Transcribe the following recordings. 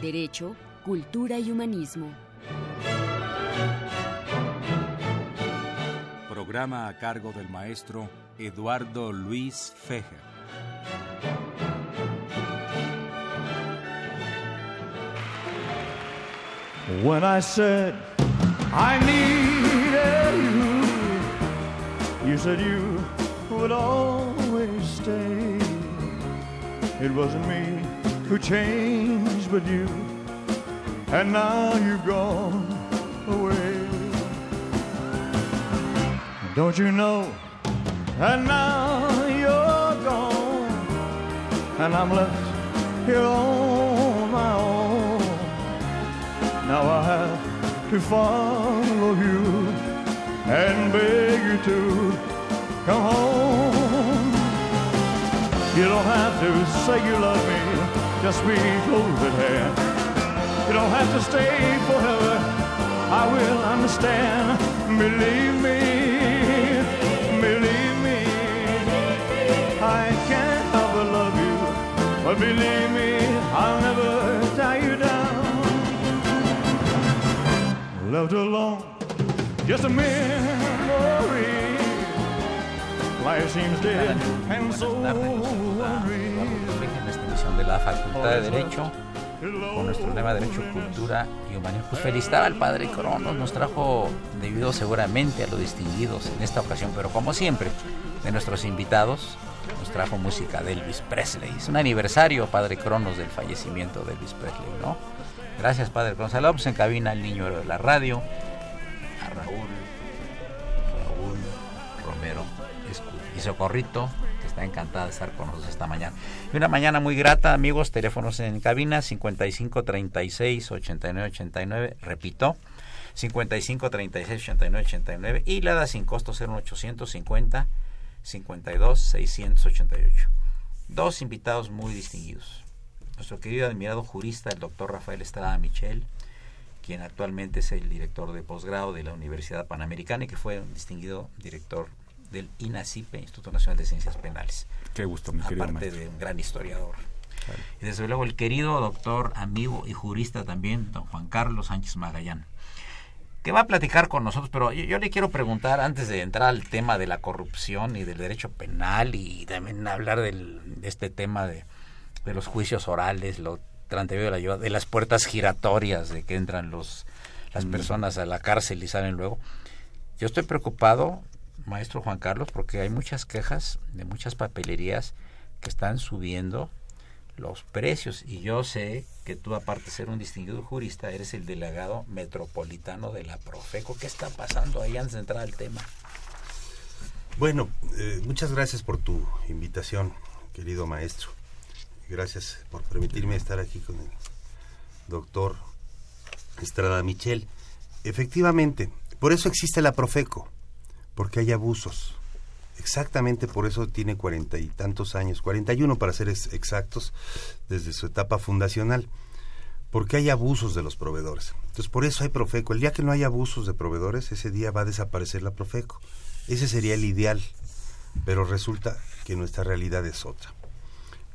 Derecho, cultura y humanismo. Programa a cargo del maestro Eduardo Luis Fejer. When I said I needed you, you said you would always stay. It wasn't me who changed, but you, and now you've gone away. Don't you know? And now you're gone, and I'm left here on my own. Now I have to follow you and beg you to come home. You don't have to say you love me, just be at hand. You don't have to stay forever, I will understand. Believe me, believe me, I can't help but love you, but believe me, I'll never tie you down. Left alone, just a memory. Life seems dead and so unreal. Esta emisión de la Facultad de Derecho con nuestro lema Derecho, Cultura y Humanismo. Pues felicitar al Padre Cronos, nos trajo, debido seguramente a los distinguidos en esta ocasión, pero como siempre, de nuestros invitados, nos trajo música de Elvis Presley. Es un aniversario, Padre Cronos, del fallecimiento de Elvis Presley, ¿no? Gracias, Padre Cronos. Saludos en cabina al niño de la radio, a Raúl, Raúl Romero y Socorrito, está encantada de estar con nosotros esta mañana. Y una mañana muy grata, amigos, teléfonos en cabina 55 36 89 89, repito, 55 36 89 89 y la da sin costo 01850 52 688. Dos invitados muy distinguidos. Nuestro querido admirado jurista, el doctor Rafael Estrada Michel, quien actualmente es el director de posgrado de la Universidad Panamericana y que fue un distinguido director del INACIPE, Instituto Nacional de Ciencias Penales. Qué gusto, mi querido Aparte maestro. de un gran historiador. Y desde luego el querido doctor, amigo y jurista también, don Juan Carlos Sánchez Magallán, que va a platicar con nosotros, pero yo, yo le quiero preguntar, antes de entrar al tema de la corrupción y del derecho penal y también hablar del, de este tema de, de los juicios orales, lo de la ayuda, de las puertas giratorias, de que entran los las personas a la cárcel y salen luego. Yo estoy preocupado, maestro Juan Carlos, porque hay muchas quejas de muchas papelerías que están subiendo los precios y yo sé que tú aparte de ser un distinguido jurista eres el delegado metropolitano de la Profeco. ¿Qué está pasando ahí antes de entrar al tema? Bueno, eh, muchas gracias por tu invitación, querido maestro. Gracias por permitirme estar aquí con el doctor Estrada Michel. Efectivamente, por eso existe la Profeco, porque hay abusos. Exactamente por eso tiene cuarenta y tantos años, cuarenta y uno para ser ex- exactos, desde su etapa fundacional, porque hay abusos de los proveedores. Entonces, por eso hay Profeco. El día que no hay abusos de proveedores, ese día va a desaparecer la Profeco. Ese sería el ideal, pero resulta que nuestra realidad es otra.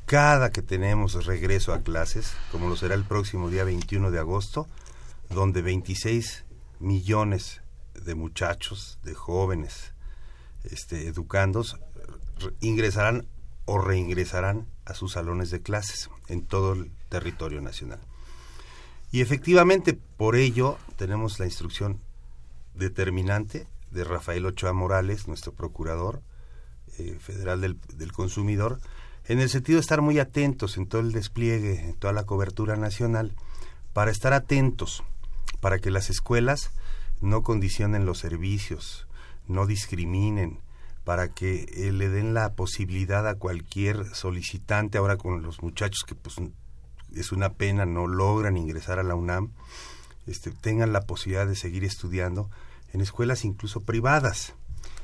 Cada que tenemos regreso a clases, como lo será el próximo día 21 de agosto, donde 26 millones de muchachos, de jóvenes, este, educandos, re- ingresarán o reingresarán a sus salones de clases en todo el territorio nacional. Y efectivamente, por ello, tenemos la instrucción determinante de Rafael Ochoa Morales, nuestro procurador eh, federal del, del consumidor, en el sentido de estar muy atentos en todo el despliegue, en toda la cobertura nacional, para estar atentos, para que las escuelas no condicionen los servicios, no discriminen, para que eh, le den la posibilidad a cualquier solicitante, ahora con los muchachos que pues es una pena no logran ingresar a la UNAM, este, tengan la posibilidad de seguir estudiando en escuelas incluso privadas.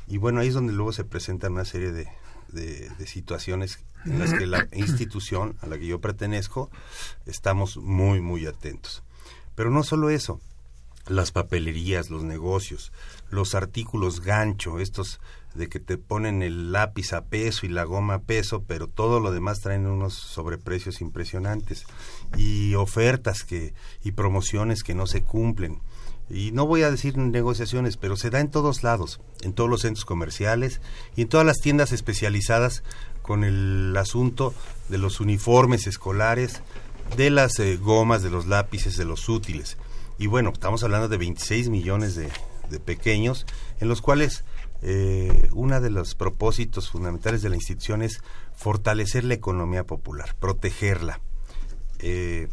Y bueno, ahí es donde luego se presentan una serie de, de, situaciones en las que la institución a la que yo pertenezco estamos muy, muy atentos. Pero no solo eso, las papelerías, los negocios, los artículos gancho, estos de que te ponen el lápiz a peso y la goma a peso, pero todo lo demás traen unos sobreprecios impresionantes y ofertas que y promociones que no se cumplen. Y no voy a decir negociaciones, pero se da en todos lados, en todos los centros comerciales y en todas las tiendas especializadas con el asunto de los uniformes escolares, de las eh, gomas, de los lápices, de los útiles. Y bueno, estamos hablando de 26 millones de, pequeños, en los cuales eh, uno de los propósitos fundamentales de la institución es fortalecer la economía popular, protegerla. Eh,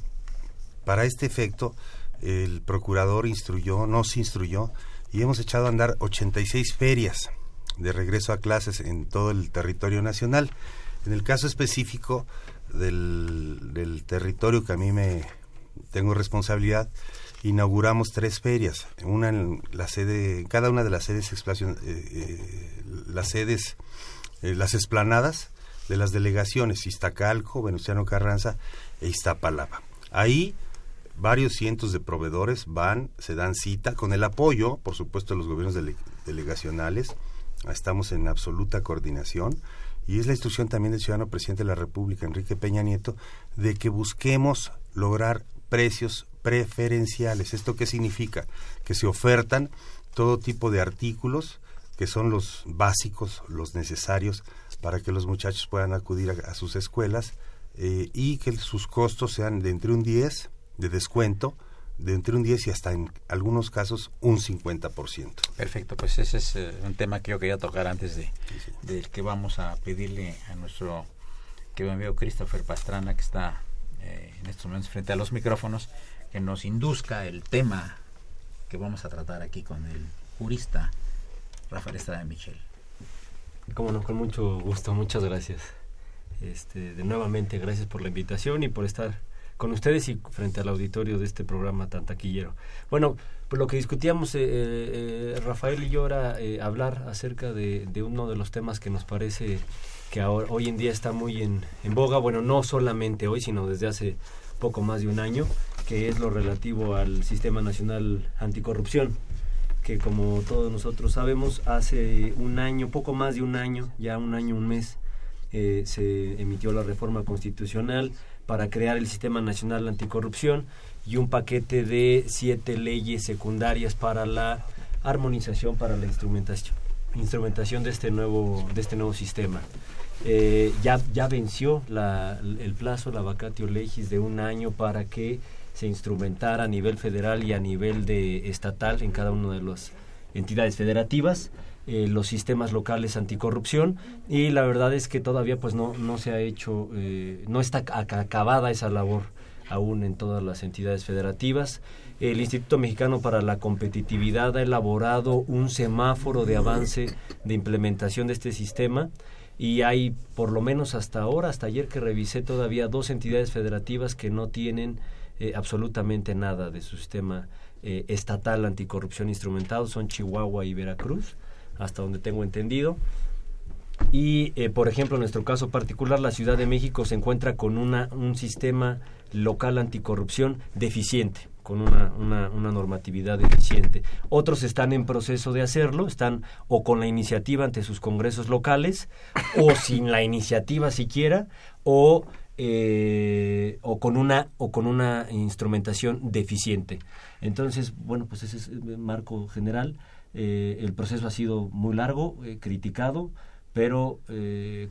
para este efecto, el procurador instruyó, nos instruyó, y hemos echado a andar 86 ferias de regreso a clases en todo el territorio nacional. En el caso específico del territorio que a mí me tengo responsabilidad, inauguramos tres ferias, una en la sede, cada una de las sedes, eh, eh, las sedes, eh, las esplanadas de las delegaciones Iztacalco, Venustiano Carranza e Iztapalapa. Ahí varios cientos de proveedores van, se dan cita con el apoyo, por supuesto, de los gobiernos delegacionales. Estamos en absoluta coordinación y es la instrucción también del ciudadano presidente de la República, Enrique Peña Nieto, de que busquemos lograr precios preferenciales. ¿Esto qué significa? Que se ofertan todo tipo de artículos que son los básicos, los necesarios para que los muchachos puedan acudir a, sus escuelas eh, y que sus costos sean de entre un 10 de descuento, de entre un 10 y hasta en algunos casos un 50%. Perfecto, pues ese es eh, un tema que yo quería tocar antes de, que vamos a pedirle a nuestro querido amigo Christopher Pastrana, que está eh, en estos momentos frente a los micrófonos, que nos induzca el tema que vamos a tratar aquí con el jurista Rafael Estrada Michel. Como no, con mucho gusto, muchas gracias. Este, de nuevamente, gracias por la invitación y por estar con ustedes y frente al auditorio de este programa tan taquillero. Bueno, pues lo que discutíamos eh, eh, Rafael y yo era eh, hablar acerca de, de, uno de los temas que nos parece que ahora, hoy en día está muy en, en boga, bueno, no solamente hoy, sino desde hace poco más de un año, que es lo relativo al Sistema Nacional Anticorrupción, que como todos nosotros sabemos, hace un año, poco más de un año, ya un año, un mes, eh, se emitió la reforma constitucional para crear el Sistema Nacional Anticorrupción y un paquete de siete leyes secundarias para la armonización, para la instrumentación, instrumentación de este nuevo, de este nuevo sistema. Eh, ya, ya venció el plazo, la vacatio legis de un año para que se instrumentara a nivel federal y a nivel de estatal en cada una de las entidades federativas eh, los sistemas locales anticorrupción y la verdad es que todavía pues no no se ha hecho eh, no está acabada esa labor aún en todas las entidades federativas. El Instituto Mexicano para la Competitividad ha elaborado un semáforo de avance de implementación de este sistema y hay por lo menos hasta ahora, hasta ayer que revisé todavía dos entidades federativas que no tienen eh, absolutamente nada de su sistema eh, estatal anticorrupción instrumentado, son Chihuahua y Veracruz, hasta donde tengo entendido. Y, eh, por ejemplo, en nuestro caso particular, la Ciudad de México se encuentra con una, un sistema local anticorrupción deficiente con una, una, una, normatividad deficiente. Otros están en proceso de hacerlo, están o con la iniciativa ante sus congresos locales, o sin la iniciativa siquiera, o, eh, o, con, una, o con una instrumentación deficiente. Entonces, bueno, pues ese es el marco general. Eh, el proceso ha sido muy largo, eh, criticado, pero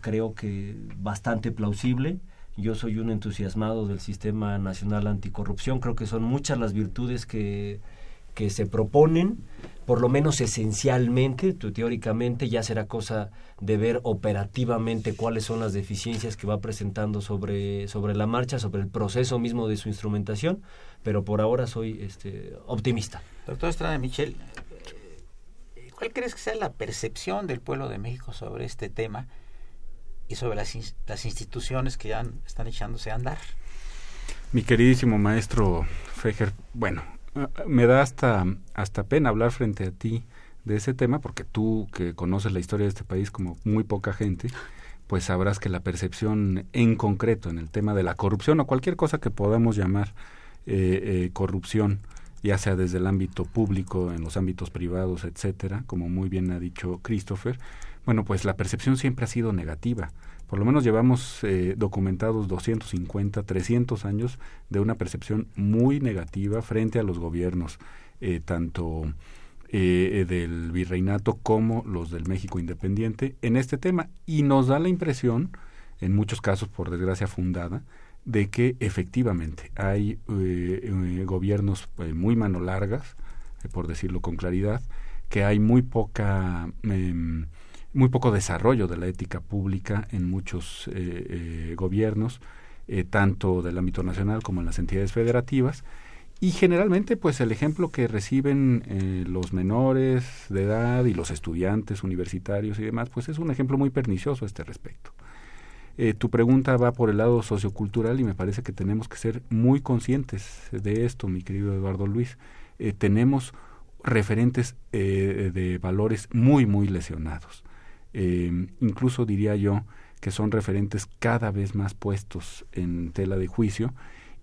creo que bastante plausible. Yo soy un entusiasmado del Sistema Nacional Anticorrupción. Creo que son muchas las virtudes que, que se proponen, por lo menos esencialmente, teóricamente ya será cosa de ver operativamente cuáles son las deficiencias que va presentando sobre, sobre la marcha, sobre el proceso mismo de su instrumentación, pero por ahora soy este, optimista. Doctor Estrada Michel, ¿cuál crees que sea la percepción del pueblo de México sobre este tema? y sobre las, las instituciones que ya están echándose a andar. Mi queridísimo maestro Fejer, bueno, me da hasta, hasta pena hablar frente a ti de ese tema, porque tú que conoces la historia de este país como muy poca gente, pues sabrás que la percepción en concreto en el tema de la corrupción o cualquier cosa que podamos llamar eh, eh, corrupción, ya sea desde el ámbito público, en los ámbitos privados, etcétera, como muy bien ha dicho Christopher, bueno, pues la percepción siempre ha sido negativa. Por lo menos llevamos eh, documentados 250, 300 años de una percepción muy negativa frente a los gobiernos, eh, tanto eh, del virreinato como los del México independiente, en este tema. Y nos da la impresión, en muchos casos por desgracia fundada, de que efectivamente hay gobiernos muy mano largas, por decirlo con claridad, que hay muy poca em, muy poco desarrollo de la ética pública en muchos eh, eh, gobiernos, eh, tanto del ámbito nacional como en las entidades federativas. Y generalmente, pues el ejemplo que reciben los menores de edad y los estudiantes universitarios y demás, pues es un ejemplo muy pernicioso a este respecto. tu pregunta va por el lado sociocultural y me parece que tenemos que ser muy conscientes de esto, mi querido Eduardo Luis. tenemos referentes de valores muy, muy lesionados. Eh, incluso diría yo que son referentes cada vez más puestos en tela de juicio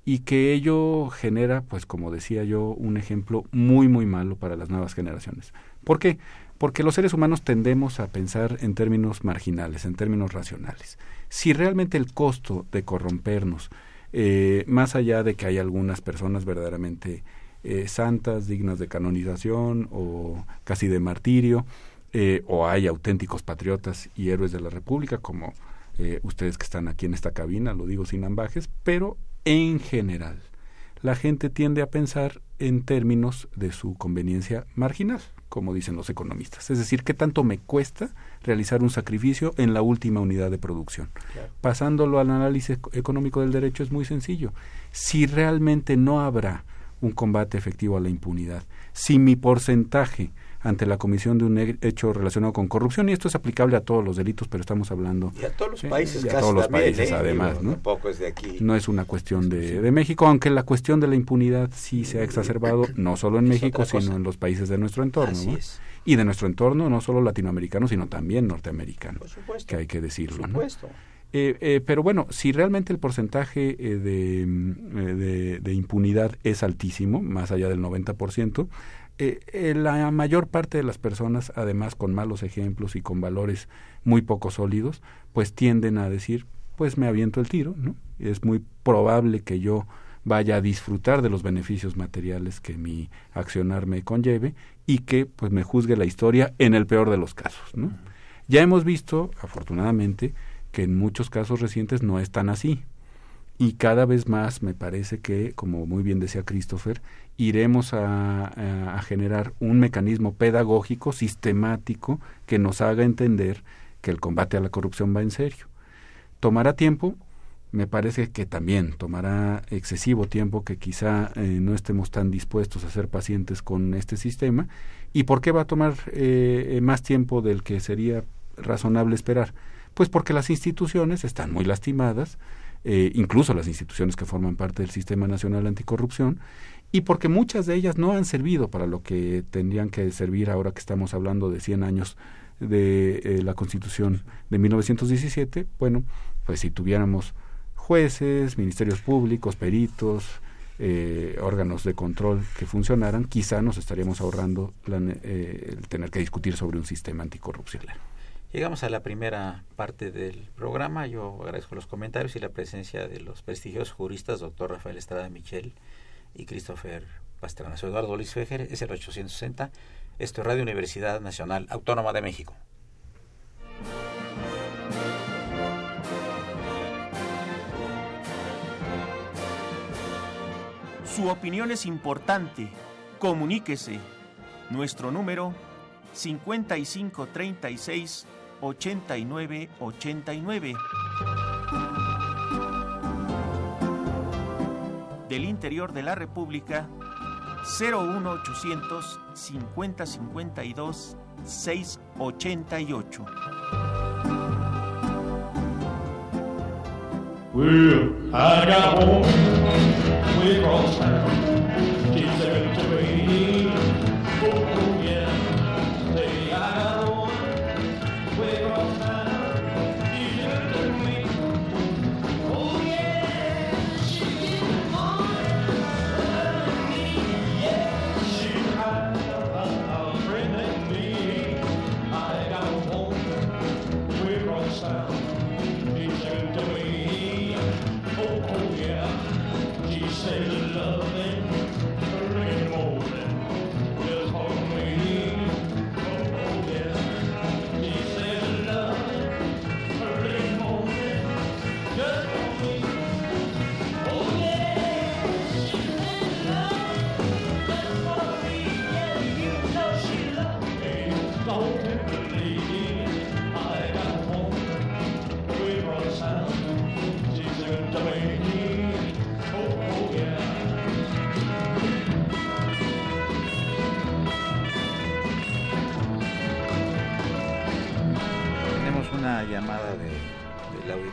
y que ello genera, pues como decía yo, un ejemplo muy, muy malo para las nuevas generaciones. ¿Por qué? Porque los seres humanos tendemos a pensar en términos marginales, en términos racionales. Si realmente el costo de corrompernos, eh, más allá de que hay algunas personas verdaderamente eh, santas, dignas de canonización o casi de martirio, eh, o hay auténticos patriotas y héroes de la República, como eh, ustedes que están aquí en esta cabina, lo digo sin ambajes, pero en general la gente tiende a pensar en términos de su conveniencia marginal, como dicen los economistas. Es decir, ¿qué tanto me cuesta realizar un sacrificio en la última unidad de producción? Pasándolo al análisis económico del derecho es muy sencillo. Si realmente no habrá un combate efectivo a la impunidad, si mi porcentaje ante la comisión de un hecho relacionado con corrupción y esto es aplicable a todos los delitos, pero estamos hablando y a todos los países, a todos los países ¿eh? además, ¿no? es de aquí. No es una cuestión de, de, México, aunque la cuestión de la impunidad sí se ha exacerbado no solo en México, sino en los países de nuestro entorno, ¿no? y de nuestro entorno no solo latinoamericano, sino también norteamericano, que hay que decirlo, ¿no? Eh, eh, pero bueno, si realmente el porcentaje eh, de, de, de, impunidad es altísimo, más allá del 90%, eh, eh, la mayor parte de las personas, además con malos ejemplos y con valores muy poco sólidos, pues tienden a decir, pues me aviento el tiro, ¿no? Es muy probable que yo vaya a disfrutar de los beneficios materiales que mi accionar me conlleve y que pues me juzgue la historia en el peor de los casos, ¿no? Ya hemos visto, afortunadamente, que en muchos casos recientes no es tan así. Y cada vez más me parece que, como muy bien decía Christopher, iremos a, generar un mecanismo pedagógico sistemático que nos haga entender que el combate a la corrupción va en serio. Tomará tiempo, me parece que también tomará excesivo tiempo que quizá eh, no estemos tan dispuestos a ser pacientes con este sistema. ¿Y por qué va a tomar eh, más tiempo del que sería razonable esperar? Pues porque las instituciones están muy lastimadas, eh, incluso las instituciones que forman parte del Sistema Nacional Anticorrupción, y porque muchas de ellas no han servido para lo que tendrían que servir ahora que estamos hablando de 100 años de eh, la Constitución de 1917, bueno, pues si tuviéramos jueces, ministerios públicos, peritos, eh, órganos de control que funcionaran, quizá nos estaríamos ahorrando eh, el tener que discutir sobre un sistema anticorrupción. Llegamos a la primera parte del programa. Yo agradezco los comentarios y la presencia de los prestigiosos juristas, doctor Rafael Estrada Michel y Christopher Pastrana. Soy Eduardo Luis Fejer, es el 860. Esto es Radio Universidad Nacional Autónoma de México. Su opinión es importante. Comuníquese. Nuestro número 5536 8989 del interior de la República 01800 5052 688. Well, I got home way across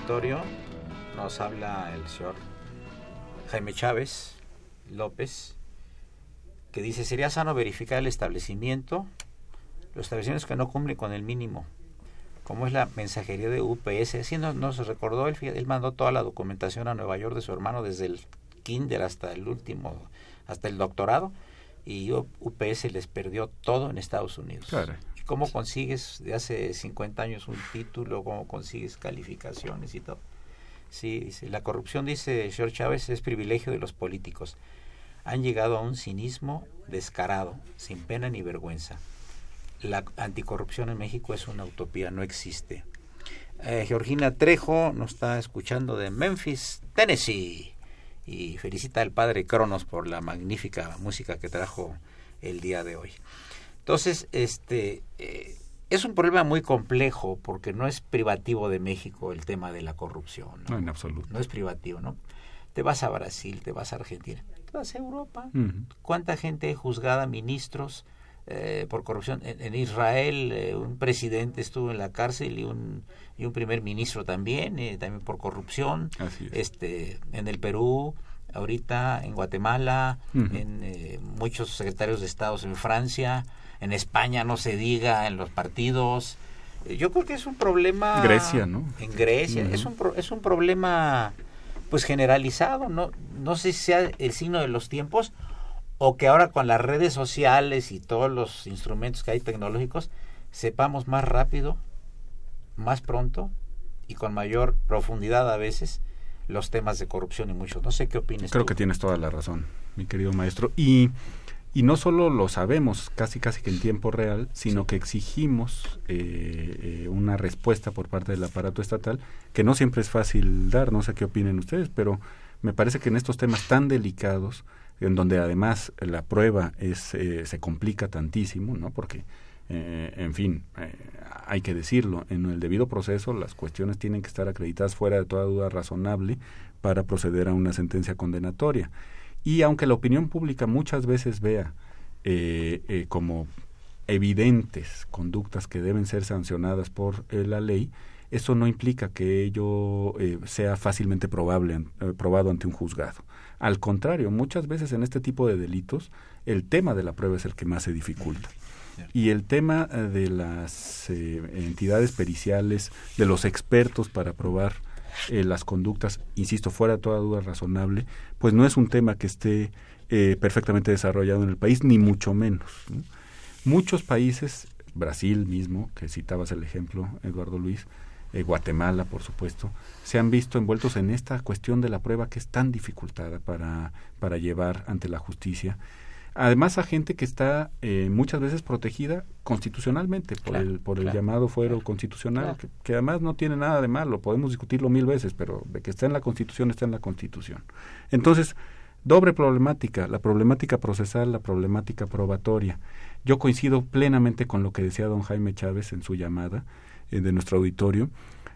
auditorio. Nos habla el señor Jaime Chávez López, que dice, sería sano verificar el establecimiento, los establecimientos que no cumplen con el mínimo, como es la mensajería de UPS. Así nos, nos recordó, él, él mandó toda la documentación a Nueva York de su hermano desde el kinder hasta el último, hasta el doctorado, y UPS les perdió todo en Estados Unidos. Claro. ¿Cómo consigues de hace 50 años un título? ¿Cómo consigues calificaciones y todo? Sí, dice, la corrupción, dice George Chávez, es privilegio de los políticos. Han llegado a un cinismo descarado, sin pena ni vergüenza. La anticorrupción en México es una utopía, no existe. Eh, Georgina Trejo nos está escuchando de Memphis, Tennessee. Y felicita al padre Cronos por la magnífica música que trajo el día de hoy. Entonces, este eh, es un problema muy complejo porque no es privativo de México el tema de la corrupción. No, en absoluto. No es privativo, ¿no? Te vas a Brasil, te vas a Argentina, te vas a Europa. ¿Cuánta gente juzgada, ministros, eh, por corrupción? En, en Israel, eh, un presidente estuvo en la cárcel y un, y un primer ministro también, eh, también por corrupción. Así es. Este, en el Perú, ahorita en Guatemala, en eh, muchos secretarios de Estados en Francia, en España no se diga, en los partidos. Eh, Yo creo que es un problema... Grecia, ¿no? En Grecia. Es, un es un problema pues generalizado. No, no sé si sea el signo de los tiempos o que ahora con las redes sociales y todos los instrumentos que hay tecnológicos sepamos más rápido, más pronto y con mayor profundidad a veces los temas de corrupción y muchos. No sé qué opinas Creo tú. que tienes toda la razón, mi querido maestro. Y, y no solo lo sabemos casi casi que en tiempo real, sino que exigimos eh, eh, una respuesta por parte del aparato estatal, que no siempre es fácil dar, no sé qué opinen ustedes, pero me parece que en estos temas tan delicados, en donde además la prueba es eh, se complica tantísimo, ¿no? Porque eh, en fin, eh, hay que decirlo, en el debido proceso las cuestiones tienen que estar acreditadas fuera de toda duda razonable para proceder a una sentencia condenatoria. Y aunque la opinión pública muchas veces vea eh, eh, como evidentes conductas que deben ser sancionadas por eh, la ley, eso no implica que ello sea fácilmente probable, probado ante un juzgado. Al contrario, muchas veces en este tipo de delitos el tema de la prueba es el que más se dificulta. Y el tema eh, de las eh, entidades periciales, de los expertos para probar eh, las conductas, insisto, fuera de toda duda razonable, pues no es un tema que esté eh, perfectamente desarrollado en el país, ni mucho menos. ¿no? Muchos países, Brasil mismo, que citabas el ejemplo, Eduardo Luis, eh, Guatemala, por supuesto, se han visto envueltos en esta cuestión de la prueba que es tan dificultada para, para llevar ante la justicia. Además, a gente que está eh, muchas veces protegida constitucionalmente por Claro, el, por el claro, llamado fuero claro, constitucional, que además no tiene nada de malo, podemos discutirlo mil veces, pero de que está en la Constitución, está en la Constitución. Entonces, doble problemática, la problemática procesal, la problemática probatoria. Yo coincido plenamente con lo que decía don Jaime Chávez en su llamada eh, de nuestro auditorio,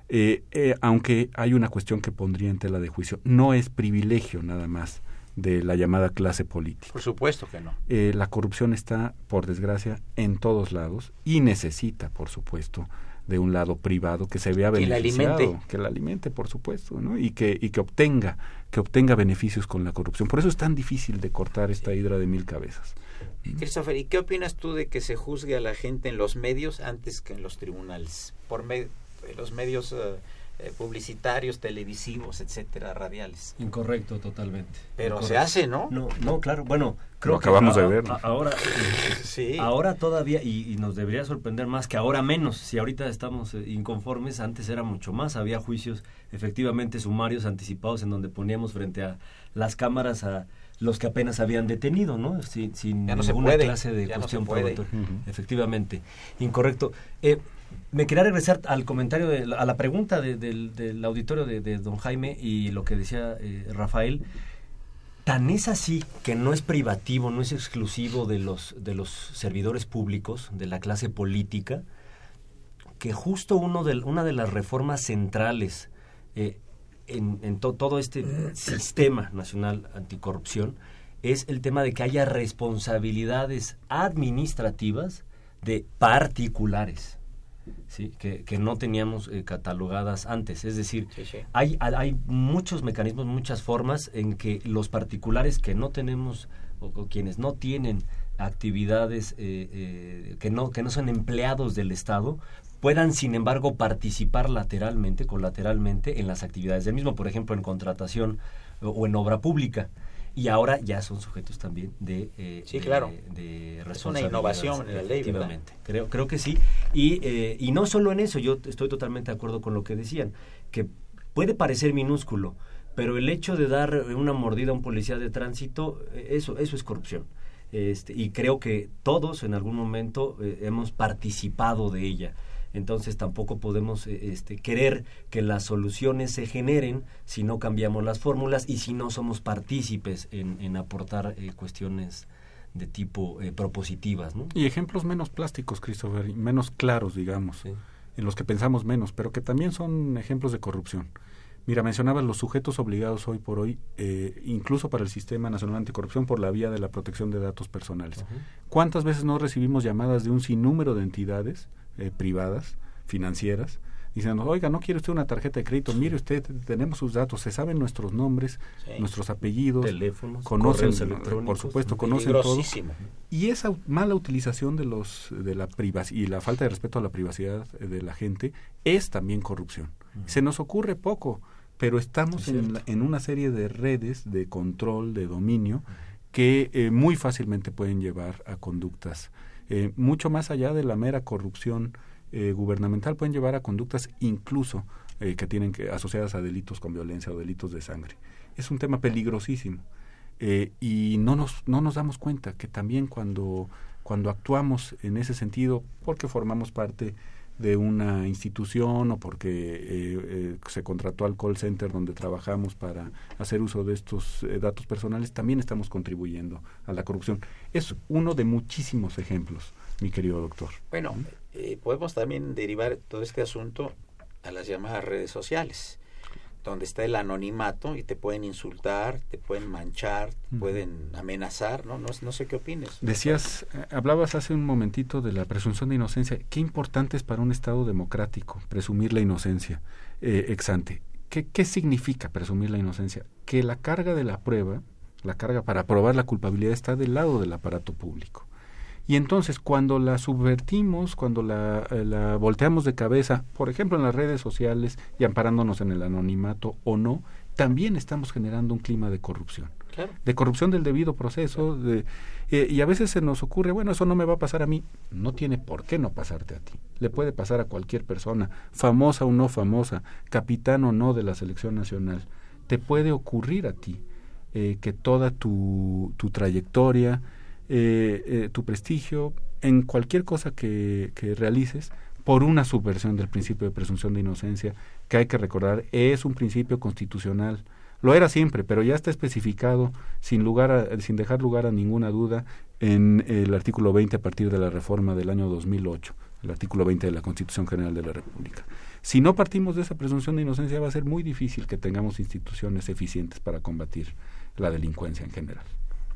eh, eh, aunque hay una cuestión que pondría en tela de juicio, no es privilegio nada más de la llamada clase política. Por supuesto que no. Eh, la corrupción está, por desgracia, en todos lados y necesita, por supuesto, de un lado privado que se vea Que la beneficiado, alimente. que la alimente, por supuesto, ¿no? y que y que obtenga que obtenga beneficios con la corrupción. Por eso es tan difícil de cortar esta hidra de mil cabezas. Christopher, ¿y qué opinas tú de que se juzgue a la gente en los medios antes que en los tribunales? Por me- los medios eh, eh, publicitarios, televisivos, etcétera, radiales. Incorrecto, totalmente. Pero Incorrecto. se hace, ¿no? No, no, claro. Bueno, creo Lo que acabamos de ver, Ahora, Sí. ahora todavía, y, y nos debería sorprender más que ahora menos. Si ahorita estamos eh, inconformes, antes era mucho más. Había juicios efectivamente sumarios anticipados en donde poníamos frente a las cámaras a los que apenas habían detenido, ¿no? Sin, sin Ya no se ninguna puede, clase de ya no cuestión se puede. probatoria. Efectivamente, incorrecto. Eh, me quería regresar al comentario, de, a la pregunta de- del, del auditorio de, don Jaime y lo que decía eh, Rafael. Tan es así que no es privativo, no es exclusivo de los, de los servidores públicos, de la clase política, que justo uno de, una de las reformas centrales eh, en, en to- todo este sistema nacional anticorrupción es el tema de que haya responsabilidades administrativas de particulares. ¿Sí? que, que no teníamos eh, catalogadas antes. Es decir, Sí, sí. hay, hay- muchos mecanismos, muchas formas en que los particulares que no tenemos o, o quienes no tienen actividades eh, eh, que no que no son empleados del Estado puedan sin embargo participar lateralmente colateralmente en las actividades del mismo por ejemplo en contratación o, o en obra pública y ahora ya son sujetos también de eh, Sí, de- claro. de Es una innovación en la ley, ¿verdad? efectivamente. Creo, creo que sí. Y, eh, y no solo en eso, yo estoy totalmente de acuerdo con lo que decían, que puede parecer minúsculo, pero el hecho de dar una mordida a un policía de tránsito, eh, eso, eso es corrupción. Este, y creo que todos en algún momento eh, hemos participado de ella. Entonces tampoco podemos eh, este, querer que las soluciones se generen si no cambiamos las fórmulas y si no somos partícipes en, en aportar eh, cuestiones de tipo eh, propositivas. ¿no? Y ejemplos menos plásticos, Christopher, y menos claros, digamos, Sí. en los que pensamos menos, pero que también son ejemplos de corrupción. Mira, mencionabas los sujetos obligados hoy por hoy, eh, incluso para el Sistema Nacional Anticorrupción, por la vía de la protección de datos personales. ¿Cuántas veces no recibimos llamadas de un sinnúmero de entidades eh, privadas, financieras, diciendo, oiga, ¿no quiere usted una tarjeta de crédito? Mire usted, tenemos sus datos, se saben nuestros nombres, Sí. nuestros apellidos, Teléfonos, conocen, por supuesto, conocen todo. Y esa mala utilización de los de la privacidad y la falta de respeto a la privacidad de la gente es también corrupción. Se nos ocurre poco, pero estamos Es en, la- en una serie de redes de control, de dominio, que eh, muy fácilmente pueden llevar a conductas eh, mucho más allá de la mera corrupción eh, gubernamental, pueden llevar a conductas incluso eh, que tienen que asociadas a delitos con violencia o delitos de sangre. Es un tema peligrosísimo. Eh, y no nos, no nos damos cuenta que también cuando, cuando actuamos en ese sentido, porque formamos parte de una institución o porque eh, eh, se contrató al call center donde trabajamos para hacer uso de estos eh, datos personales, también estamos contribuyendo a la corrupción. Es uno de muchísimos ejemplos, mi querido doctor. Bueno, eh, podemos también derivar todo este asunto a las llamadas redes sociales, donde está el anonimato y te pueden insultar, te pueden manchar, te pueden amenazar, ¿no? No, no sé qué opines. Decías, eh, hablabas hace un momentito de la presunción de inocencia. Qué importante es para un Estado democrático presumir la inocencia eh, ex ante. ¿Qué, ¿Qué significa presumir la inocencia? Que la carga de la prueba, la carga para probar la culpabilidad está del lado del aparato público. Y entonces cuando la subvertimos, cuando la, eh, la volteamos de cabeza, por ejemplo en las redes sociales y amparándonos en el anonimato o no, también estamos generando un clima de corrupción. Claro. de corrupción del debido proceso de, eh, y a veces se nos ocurre bueno eso no me va a pasar a mí no tiene por qué no pasarte a ti. Le puede pasar a cualquier persona famosa o no famosa capitán o no de la selección nacional. Te puede ocurrir a ti eh, que toda tu, tu trayectoria eh, eh, tu prestigio en cualquier cosa que, que realices por una subversión del principio de presunción de inocencia que hay que recordar es un principio constitucional lo era siempre, pero ya está especificado sin lugar a- sin dejar lugar a ninguna duda en el artículo 20 a partir de la reforma del año 2008, el artículo 20 de la Constitución General de la República. Si no partimos de esa presunción de inocencia va a ser muy difícil que tengamos instituciones eficientes para combatir la delincuencia en general.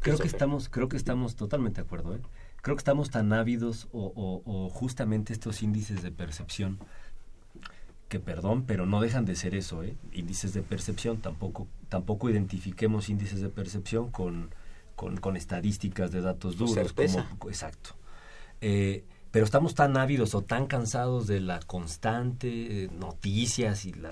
Creo que estamos, creo que estamos totalmente de acuerdo. ¿eh? creo que estamos tan ávidos o, justamente estos índices de percepción que perdón, pero no dejan de ser eso, ¿eh? índices de percepción, tampoco, tampoco identifiquemos índices de percepción con, con, estadísticas de datos duros. Como, exacto. Eh, pero estamos tan ávidos o tan cansados de la constante eh, noticias y la,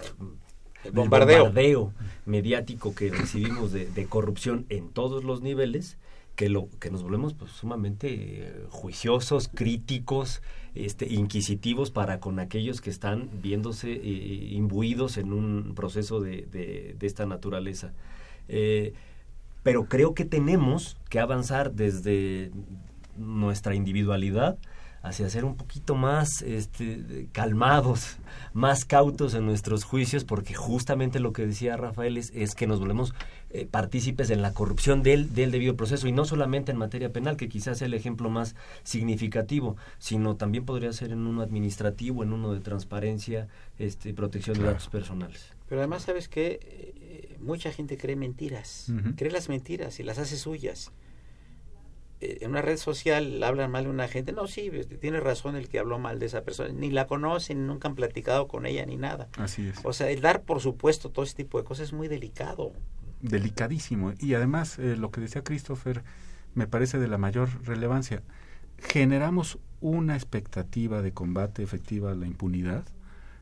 el bombardeo. mediático que recibimos de, corrupción en todos los niveles que lo que nos volvemos pues, sumamente eh, juiciosos, críticos, este, inquisitivos para con aquellos que están viéndose eh, imbuidos en un proceso de, de, esta naturaleza. pero creo que tenemos que avanzar desde nuestra individualidad hacia ser un poquito más este, calmados, más cautos en nuestros juicios, porque justamente lo que decía Rafael es, que nos volvemos eh, partícipes en la corrupción del, del debido proceso, y no solamente en materia penal, que quizás sea el ejemplo más significativo, sino también podría ser en uno administrativo, en uno de transparencia, este, protección de datos personales. Pero además, ¿sabes que eh, mucha gente cree mentiras, cree las mentiras y las hace suyas. En una red social hablan mal de una gente, no, sí, este, tiene razón el que habló mal de esa persona, ni la conocen, nunca han platicado con ella ni nada. Así es. O sea, el dar por supuesto todo ese tipo de cosas es muy delicado. Delicadísimo. Y además, eh, lo que decía Christopher me parece de la mayor relevancia. Generamos una expectativa de combate efectiva a la impunidad,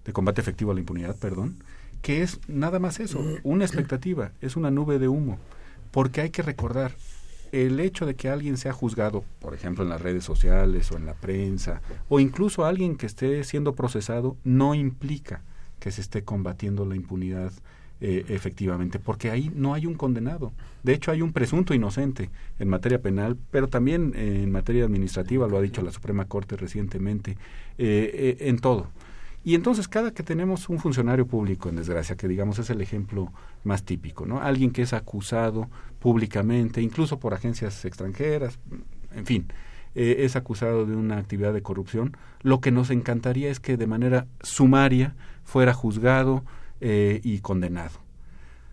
de combate efectivo a la impunidad, perdón, que es nada más eso, una expectativa, es una nube de humo, porque hay que recordar, el hecho de que alguien sea juzgado, por ejemplo, en las redes sociales o en la prensa, o incluso alguien que esté siendo procesado, no implica que se esté combatiendo la impunidad eh, efectivamente, porque ahí no hay un condenado. De hecho, hay un presunto inocente en materia penal, pero también en materia administrativa, lo ha dicho la Suprema Corte recientemente, eh, eh, en todo. Y entonces cada que tenemos un funcionario público, en desgracia, que digamos es el ejemplo más típico, ¿no? Alguien que es acusado públicamente, incluso por agencias extranjeras, en fin, eh, es acusado de una actividad de corrupción, lo que nos encantaría es que de manera sumaria fuera juzgado eh, y condenado.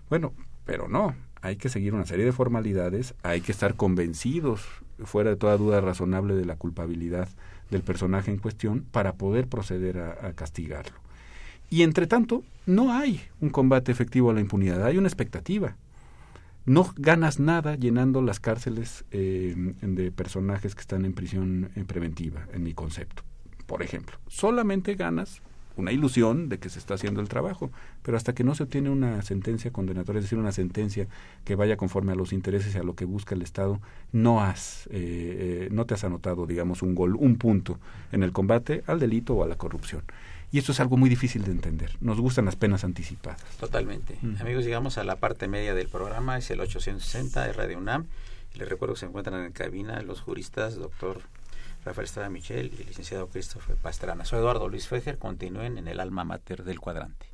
Bueno, pero no, hay que seguir una serie de formalidades, hay que estar convencidos, fuera de toda duda razonable, de la culpabilidad del personaje en cuestión para poder proceder a, castigarlo. Y entre tanto, no hay un combate efectivo a la impunidad, hay una expectativa. No ganas nada llenando las cárceles eh, de personajes que están en prisión eh, preventiva, en mi concepto, por ejemplo. Solamente ganas una ilusión de que se está haciendo el trabajo, pero hasta que no se obtiene una sentencia condenatoria, es decir, una sentencia que vaya conforme a los intereses y a lo que busca el Estado, no has, eh, eh, no te has anotado, digamos, un gol, un punto en el combate al delito o a la corrupción. Y esto es algo muy difícil de entender. Nos gustan las penas anticipadas. Totalmente. Amigos, llegamos a la parte media del programa, es el 860 de Radio UNAM. Les recuerdo que se encuentran en cabina los juristas, doctor Rafael Estrada Michel y el licenciado Christopher Pastrana. Soy Eduardo Luis Fejer, continúen en el alma mater del cuadrante.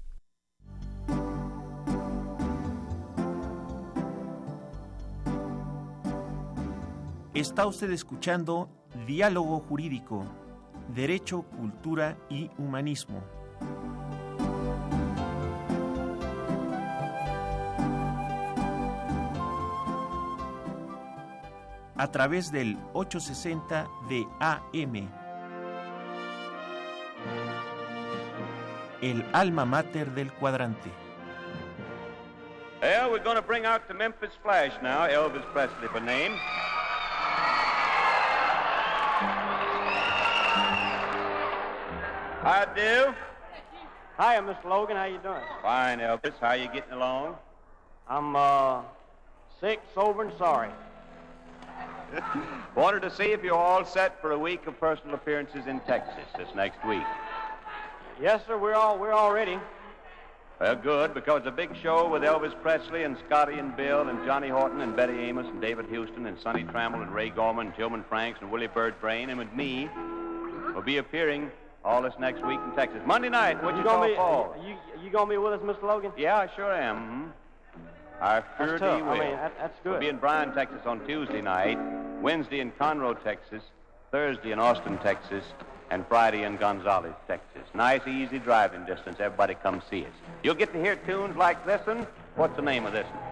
Está usted escuchando Diálogo Jurídico, Derecho, Cultura y Humanismo. A través del 860 de AM. El alma mater del cuadrante. Well, we're going to bring out the Memphis Flash now, Elvis Presley by name. I do. Hi, Mr. Logan. How you doing? Fine, Elvis. How you getting along? I'm uh, sick, sober, and sorry. Wanted to see if you're all set for a week of personal appearances in Texas this next week. Yes, sir. We're all we're all ready. Well, good, because a big show with Elvis Presley and Scotty and Bill and Johnny Horton and Betty Amos and David Houston and Sonny Trammell and Ray Gorman and Tillman Franks and Willie Bird Brain and with me will be appearing all this next week in Texas. Monday night, what you gonna be. You, you going to be with us, Mr. Logan? Yeah, I sure am. Mm-hmm. I sure that's will. I mean, that, that's good. We'll be in Bryan, Texas on Tuesday night, Wednesday in Conroe, Texas, Thursday in Austin, Texas, and Friday in Gonzales, Texas. Nice, easy driving distance. Everybody come see us. You'll get to hear tunes like this one. What's the name of this one?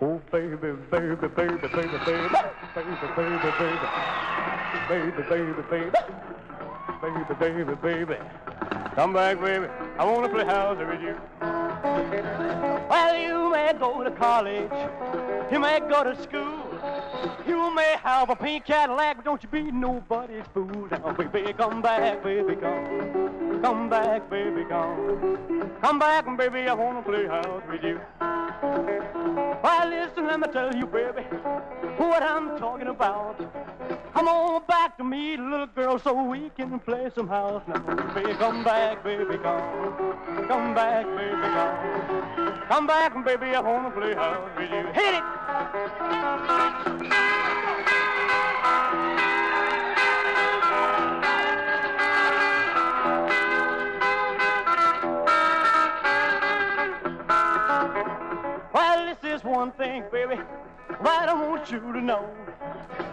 Oh, baby, baby, baby, baby, baby, baby, baby, baby, baby, baby, baby, baby, baby, baby, baby. Come back, baby. I want to play house with you. Well, you may go to college. You may go to school. You may have a pink Cadillac, but don't you be nobody's fool. Now, baby, come back, baby, come. Come back, baby, come. Come back, baby, I want to play house with you. Well, listen, let me tell you, baby, what I'm talking about. Come on back to me, little girl, so we can play some house now. Baby, come back, baby, come. Come back, baby, come. Come back, baby, I wanna play house with you. Hit it! One thing, baby, that I want you to know.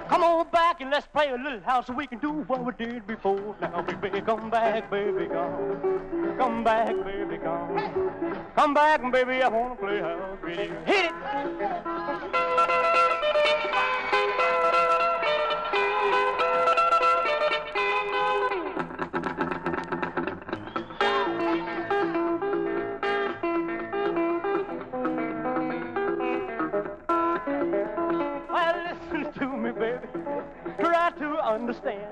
Come on back and let's play a little house so we can do what we did before. Now, baby, come back, baby, come. Come back, baby, come. Come back, baby, I wanna play house with you. Hit it! Understand.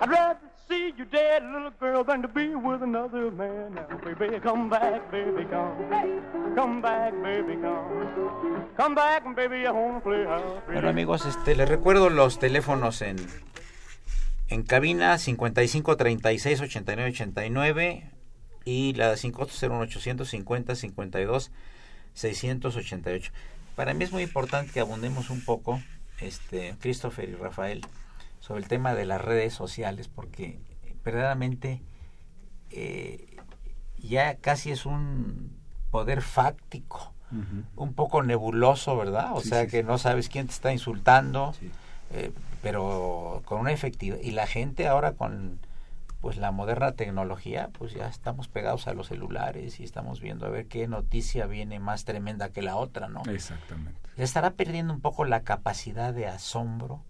I'd rather see you dead, little girl, than to be with another man. Now, baby, come back, baby, come. Come back, baby, come. Come back, baby, I wanna play house. Bueno amigos, este, les recuerdo los teléfonos en, en cabina 55 36 89 89 y la sin costo 01850 52 688. Para mí es muy importante que abundemos un poco, este, Christopher y Rafael, sobre el tema de las redes sociales, porque verdaderamente eh, ya casi es un poder fáctico un poco nebuloso, ¿verdad? O Sí, sea sí, que sí. no sabes quién te está insultando, eh, pero con una efectividad. Y la gente ahora con pues la moderna tecnología, pues ya estamos pegados a los celulares y estamos viendo a ver qué noticia viene más tremenda que la otra, ¿no? Exactamente. Se estará perdiendo un poco la capacidad de asombro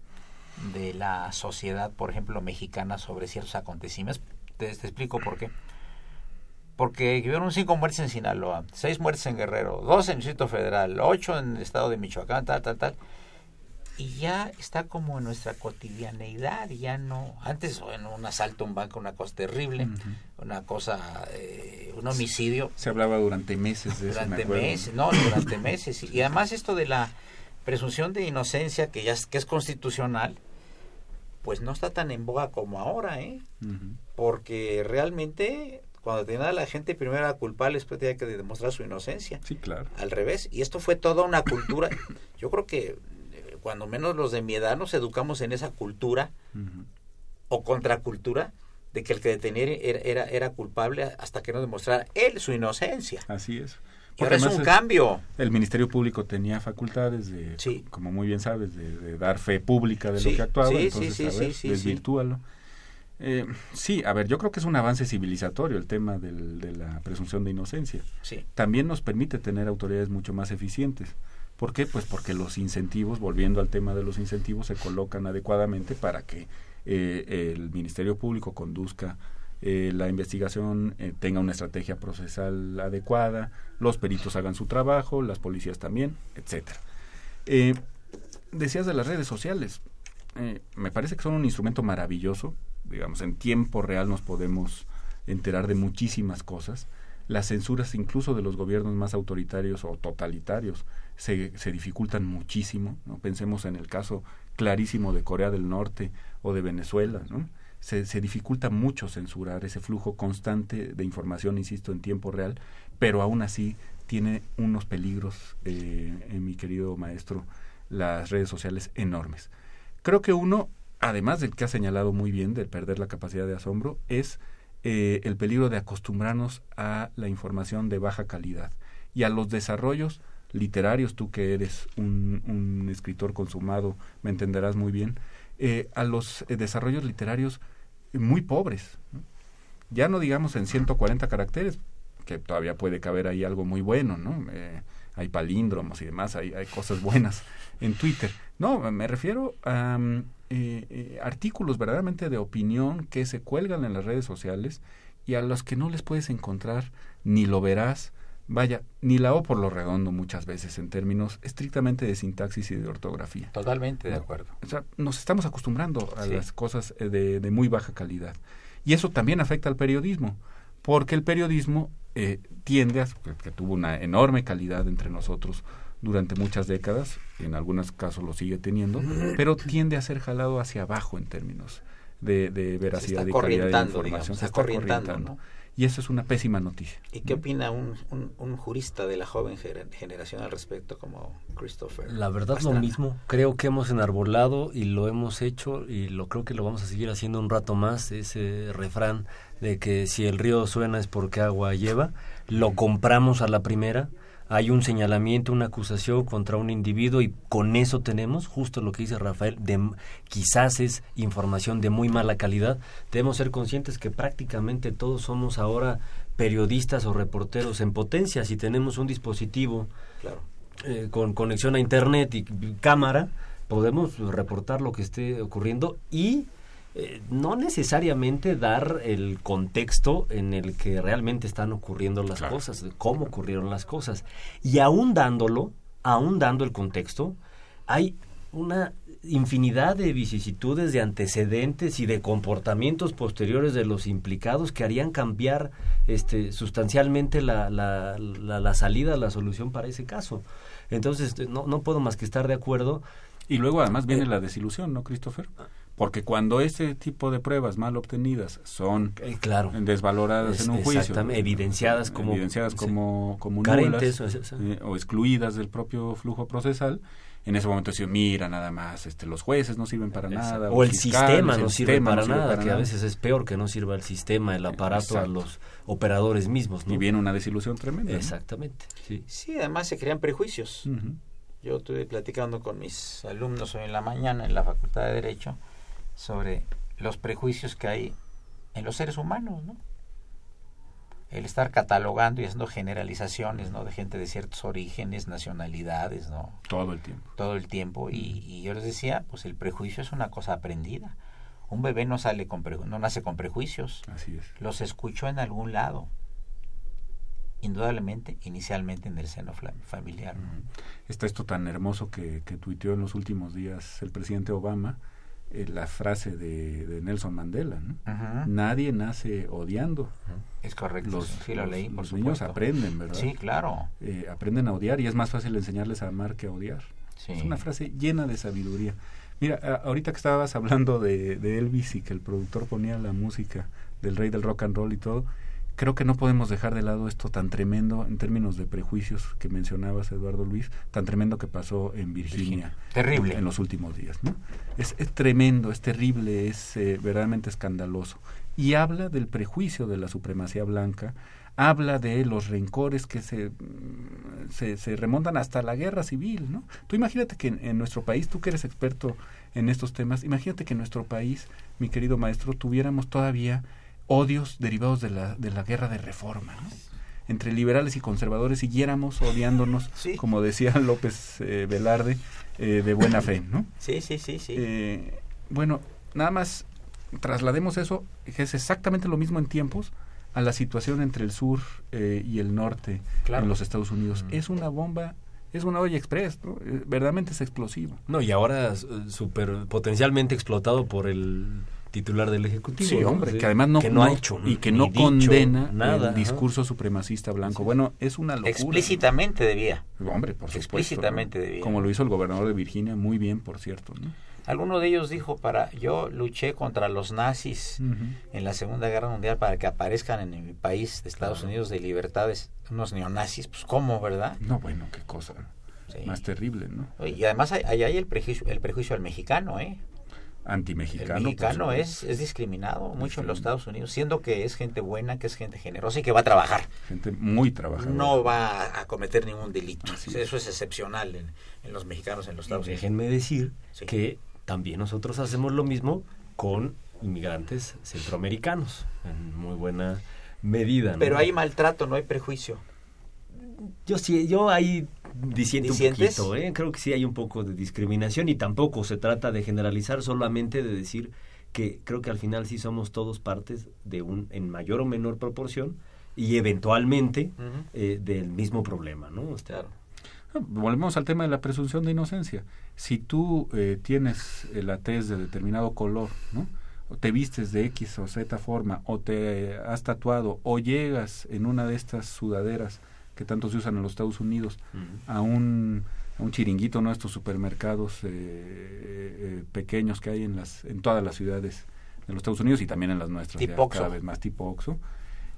de la sociedad, por ejemplo, mexicana sobre ciertos acontecimientos. Te, te explico por qué. Porque hubieron cinco muertes en Sinaloa, seis muertes en Guerrero, dos en el Distrito Federal, ocho en el estado de Michoacán, tal, tal, tal. Y ya está como en nuestra cotidianeidad, ya no... Antes, bueno, un asalto a un banco, una cosa terrible, una cosa, eh, un homicidio, Se hablaba durante meses de eso, durante acuerdo. meses, no, durante meses. Y además esto de la presunción de inocencia, que ya es, que es constitucional, pues no está tan en boga como ahora, ¿eh? Porque realmente cuando tenía a la gente primero era culpable, después tenía que demostrar su inocencia. Sí, claro. Al revés. Y esto fue toda una cultura. Yo creo que eh, cuando menos los de mi edad nos educamos en esa cultura o contracultura de que el que detenía era, era, era culpable hasta que no demostrara él su inocencia. Así es. Ahora es un cambio. El Ministerio Público tenía facultades de, Sí. como muy bien sabes, de, de dar fe pública de Sí, lo que actuaba, sí, entonces, sí, a ver, desvirtúalo. Eh, sí, a ver, yo creo que es un avance civilizatorio el tema del- de la presunción de inocencia. Sí. También nos permite tener autoridades mucho más eficientes. ¿Por qué? Pues porque los incentivos, volviendo al tema de los incentivos, se colocan adecuadamente para que eh, el Ministerio Público conduzca eh, la investigación, eh, tenga una estrategia procesal adecuada, los peritos hagan su trabajo, las policías también, etcétera. Eh, decías de las redes sociales. Me parece que son un instrumento maravilloso. Digamos, en tiempo real nos podemos enterar de muchísimas cosas. Las censuras incluso de los gobiernos más autoritarios o totalitarios se, se dificultan muchísimo. ¿no? Pensemos en el caso clarísimo de Corea del Norte o de Venezuela. ¿no? Se, se dificulta mucho censurar ese flujo constante de información, insisto, en tiempo real, pero aún así tiene unos peligros, eh, eh, mi querido maestro, las redes sociales enormes. Creo que uno, además del que ha señalado muy bien, de perder la capacidad de asombro, es eh, el peligro de acostumbrarnos a la información de baja calidad y a los desarrollos literarios, tú que eres un, un escritor consumado, me entenderás muy bien, eh, a los eh, desarrollos literarios muy pobres. Ya no digamos en 140 caracteres, que todavía puede caber ahí algo muy bueno, ¿no? Eh, hay palíndromos y demás, hay, hay cosas buenas en Twitter. No, me refiero a mm, eh, eh, artículos verdaderamente de opinión que se cuelgan en las redes sociales y a los que no les puedes encontrar ni lo verás, vaya, ni la O por lo redondo muchas veces en términos estrictamente de sintaxis y de ortografía. Totalmente de acuerdo. O sea, nos estamos acostumbrando a las cosas eh, de, de, muy baja calidad. Y eso también afecta al periodismo, porque el periodismo eh, tiende a, que tuvo una enorme calidad entre nosotros durante muchas décadas, en algunos casos lo sigue teniendo, pero tiende a ser jalado hacia abajo en términos de, de veracidad y calidad de información. se, está, corrientando. Y eso es una pésima noticia. ¿Y qué opina un, un, un jurista de la joven generación al respecto como Christopher? La verdad Pastrana? lo mismo. Creo que hemos enarbolado y lo hemos hecho y lo creo que lo vamos a seguir haciendo un rato más, ese refrán de que si el río suena es porque agua lleva. Lo compramos a la primera hay un señalamiento, una acusación contra un individuo y con eso tenemos justo lo que dice Rafael, de, quizás es información de muy mala calidad. Debemos ser conscientes que prácticamente todos somos ahora periodistas o reporteros en potencia. Si tenemos un dispositivo claro. eh, con conexión a Internet y cámara, podemos reportar lo que esté ocurriendo y eh, no necesariamente dar el contexto en el que realmente están ocurriendo las claro. cosas, cómo ocurrieron las cosas. Y aún dándolo, aún dando el contexto, hay una infinidad de vicisitudes, de antecedentes y de comportamientos posteriores de los implicados que harían cambiar este, sustancialmente la, la, la, la salida, la solución para ese caso. Entonces, no, no puedo más que estar de acuerdo. Y luego además viene eh, la desilusión, ¿no, Christopher? Porque cuando ese tipo de pruebas mal obtenidas son eh, claro. desvaloradas es, en un juicio, evidenciadas como, evidenciadas como, como carentes nulas, o, eh, o, excluidas del propio flujo procesal, en ese momento se mira nada más, este, los jueces no sirven para Exacto. nada. O el fiscales, sistema no el sirve sistema para no nada, para que nada. a veces es peor que no sirva el sistema, el aparato Exacto. a los operadores mismos. ¿no? Y viene una desilusión tremenda. Exactamente. ¿no? Sí. sí, además se crean prejuicios. Uh -huh. Yo estuve platicando con mis alumnos hoy en la mañana en la Facultad de Derecho sobre los prejuicios que hay en los seres humanos, ¿no? El estar catalogando y haciendo generalizaciones, ¿no? De gente de ciertos orígenes, nacionalidades, ¿no? Todo el tiempo. Todo el tiempo. Y, y yo les decía, pues el prejuicio es una cosa aprendida. Un bebé no sale con no nace con prejuicios. Así es. Los escuchó en algún lado. Indudablemente, inicialmente en el seno familiar. Está esto tan hermoso que, que tuiteó en los últimos días el presidente Obama, eh, la frase de, de, Nelson Mandela. Nadie nace odiando. Es correcto, los, sí lo leí, los, por los niños aprenden, ¿verdad? Sí, claro. Eh, aprenden a odiar y es más fácil enseñarles a amar que a odiar. Sí. Es una frase llena de sabiduría. Mira, a, ahorita que estabas hablando de, de, Elvis y que el productor ponía la música del rey del rock and roll y todo, creo que no podemos dejar de lado esto tan tremendo en términos de prejuicios que mencionabas, Eduardo Luis, tan tremendo que pasó en Virginia. Virginia. Terrible. En, en, los últimos días, ¿no? Es, es tremendo, es terrible, es eh, verdaderamente escandaloso. Y habla del prejuicio de la supremacía blanca, habla de los rencores que se, se, se, remontan hasta la guerra civil, ¿no? Tú imagínate que en, en, nuestro país, tú que eres experto en estos temas, imagínate que en nuestro país, mi querido maestro, tuviéramos todavía odios derivados de la, de la guerra de reforma, ¿no? Entre liberales y conservadores siguiéramos odiándonos, sí. como decía López eh, Velarde, eh, de buena fe, ¿no? Sí, sí, sí, sí. Eh, bueno, nada más traslademos eso, que es exactamente lo mismo en tiempos, a la situación entre el sur eh, y el norte claro. en los Estados Unidos. Mm. Es una bomba es una olla express, ¿no? verdaderamente es explosivo. No, y ahora super potencialmente explotado por el titular del ejecutivo. Sí, hombre, que además no, que no, ha hecho y que no condena nada, el discurso supremacista blanco. Sí. Bueno, es una locura. Explícitamente debía. Hombre, por supuesto. Explícitamente debía. Como lo hizo el gobernador de Virginia, muy bien, por cierto, ¿no? Alguno de ellos dijo para yo luché contra los nazis uh -huh. en la Segunda Guerra Mundial para que aparezcan en mi país de Estados claro. Unidos de libertades unos neonazis, pues cómo, ¿verdad? No, bueno, qué cosa sí. más terrible, ¿no? Y además hay, hay el prejuicio el prejuicio al mexicano, ¿eh? Antimexicano. El mexicano es, es discriminado mucho sí. en los Estados Unidos, siendo que es gente buena, que es gente generosa y que va a trabajar. Gente muy trabajadora. No va a cometer ningún delito. Así Eso es excepcional en, en, los mexicanos en los Estados y Unidos. Déjenme decir sí. que también nosotros hacemos lo mismo con inmigrantes centroamericanos, en muy buena medida. ¿no? Pero hay maltrato, no hay prejuicio. Yo sí, yo ahí disiente un poquito, ¿eh? Creo que sí hay un poco de discriminación y tampoco se trata de generalizar, solamente de decir que creo que al final sí somos todos partes de un, en mayor o menor proporción y eventualmente eh, del mismo problema, ¿no? Claro. Volvemos al tema de la presunción de inocencia. Si tú eh, tienes eh, la tez de determinado color, ¿no? O te vistes de X o Z forma, o te eh, has tatuado, o llegas en una de estas sudaderas que tanto se usan en los Estados Unidos a un, a un chiringuito, ¿no? Estos supermercados eh, eh, pequeños que hay en, las, en todas las ciudades de los Estados Unidos y también en las nuestras, ya Tipo cada Oxxo. vez más tipo Oxxo.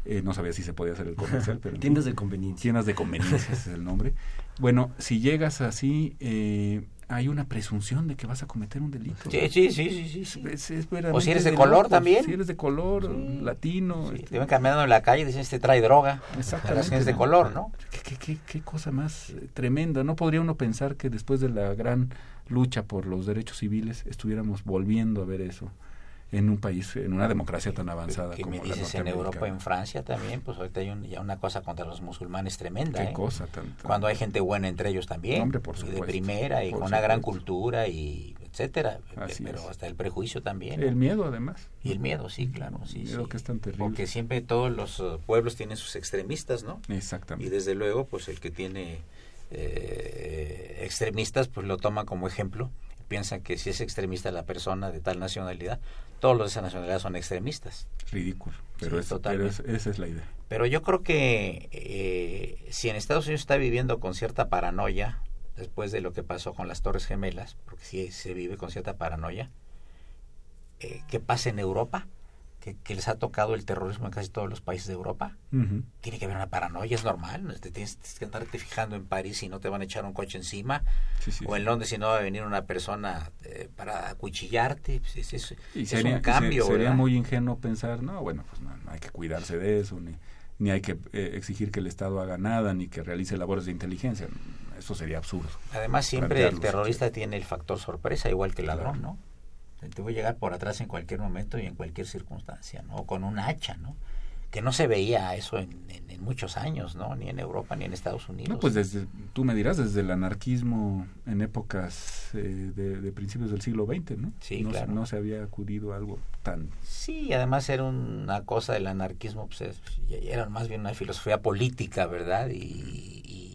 Eh, no sabía si se podía hacer el comercial, pero en Tiendas de conveniencia. Tiendas de conveniencia es el nombre. Bueno, si llegas así, eh, hay una presunción de que vas a cometer un delito. Sí, sí, sí, sí, sí, sí. Es- es O si eres de color locos. también. Si eres de color, latino. Sí, este, te ven caminando en la calle y dicen, este trae droga. Exactamente. Es de color, ¿no? ¿Qué, qué, qué, qué cosa más eh, tremenda. No podría uno pensar que después de la gran lucha por los derechos civiles estuviéramos volviendo a ver eso en un país, en una democracia tan avanzada que como me la dices en Europa, en Francia también, pues ahorita hay un- ya una cosa contra los musulmanes tremenda. Qué ¿eh? cosa tan- tan- Cuando hay gente buena entre ellos también. Hombre, por y de supuesto, primera y con una gran supuesto. cultura y etcétera. Así pero es. hasta el prejuicio también. ¿no? El miedo, además. Y el miedo, sí, claro. Sí, El miedo sí. que es tan terrible. Porque siempre todos los eh, pueblos tienen sus extremistas, ¿no? Y Exactamente. desde luego, pues el que tiene eh, extremistas, pues lo toma como ejemplo. Piensan que si es extremista la persona de tal nacionalidad, todos los de esa nacionalidad son extremistas. Ridículo. Pero, Sí, es, pero es- esa es la idea. Pero yo creo que eh, si en Estados Unidos está viviendo con cierta paranoia, después de lo que pasó con las Torres Gemelas, porque sí se vive con cierta paranoia, eh, ¿qué pasa en Europa? Que, que les ha tocado el terrorismo en casi todos los países de Europa. Tiene que haber una paranoia, es normal. ¿no? Te tienes, tienes que andarte fijando en París si no te van a echar un coche encima, Sí, sí, o en. Londres si no va a venir una persona eh, para acuchillarte. Pues es, es- Y es sería, un cambio. se- sería ¿verdad? muy ingenuo pensar, no, bueno, pues no, no hay que cuidarse de eso, ni, ni hay que eh, exigir que el Estado haga nada, ni que realice labores de inteligencia. Eso sería absurdo. Además, siempre el terrorista tiene el factor sorpresa, igual que el ladrón, ¿no? Te voy a llegar por atrás en cualquier momento y en cualquier circunstancia, ¿no? O con un hacha, ¿no? Que no se veía eso en, en- en muchos años, ¿no? Ni en Europa ni en Estados Unidos. No, pues desde, tú me dirás, desde el anarquismo en épocas eh, de, de principios del siglo XX, ¿no? Sí, no, claro. no se había acudido a algo tan... Sí, además era una cosa del anarquismo, pues es- era más bien una filosofía política, ¿verdad? Y, y,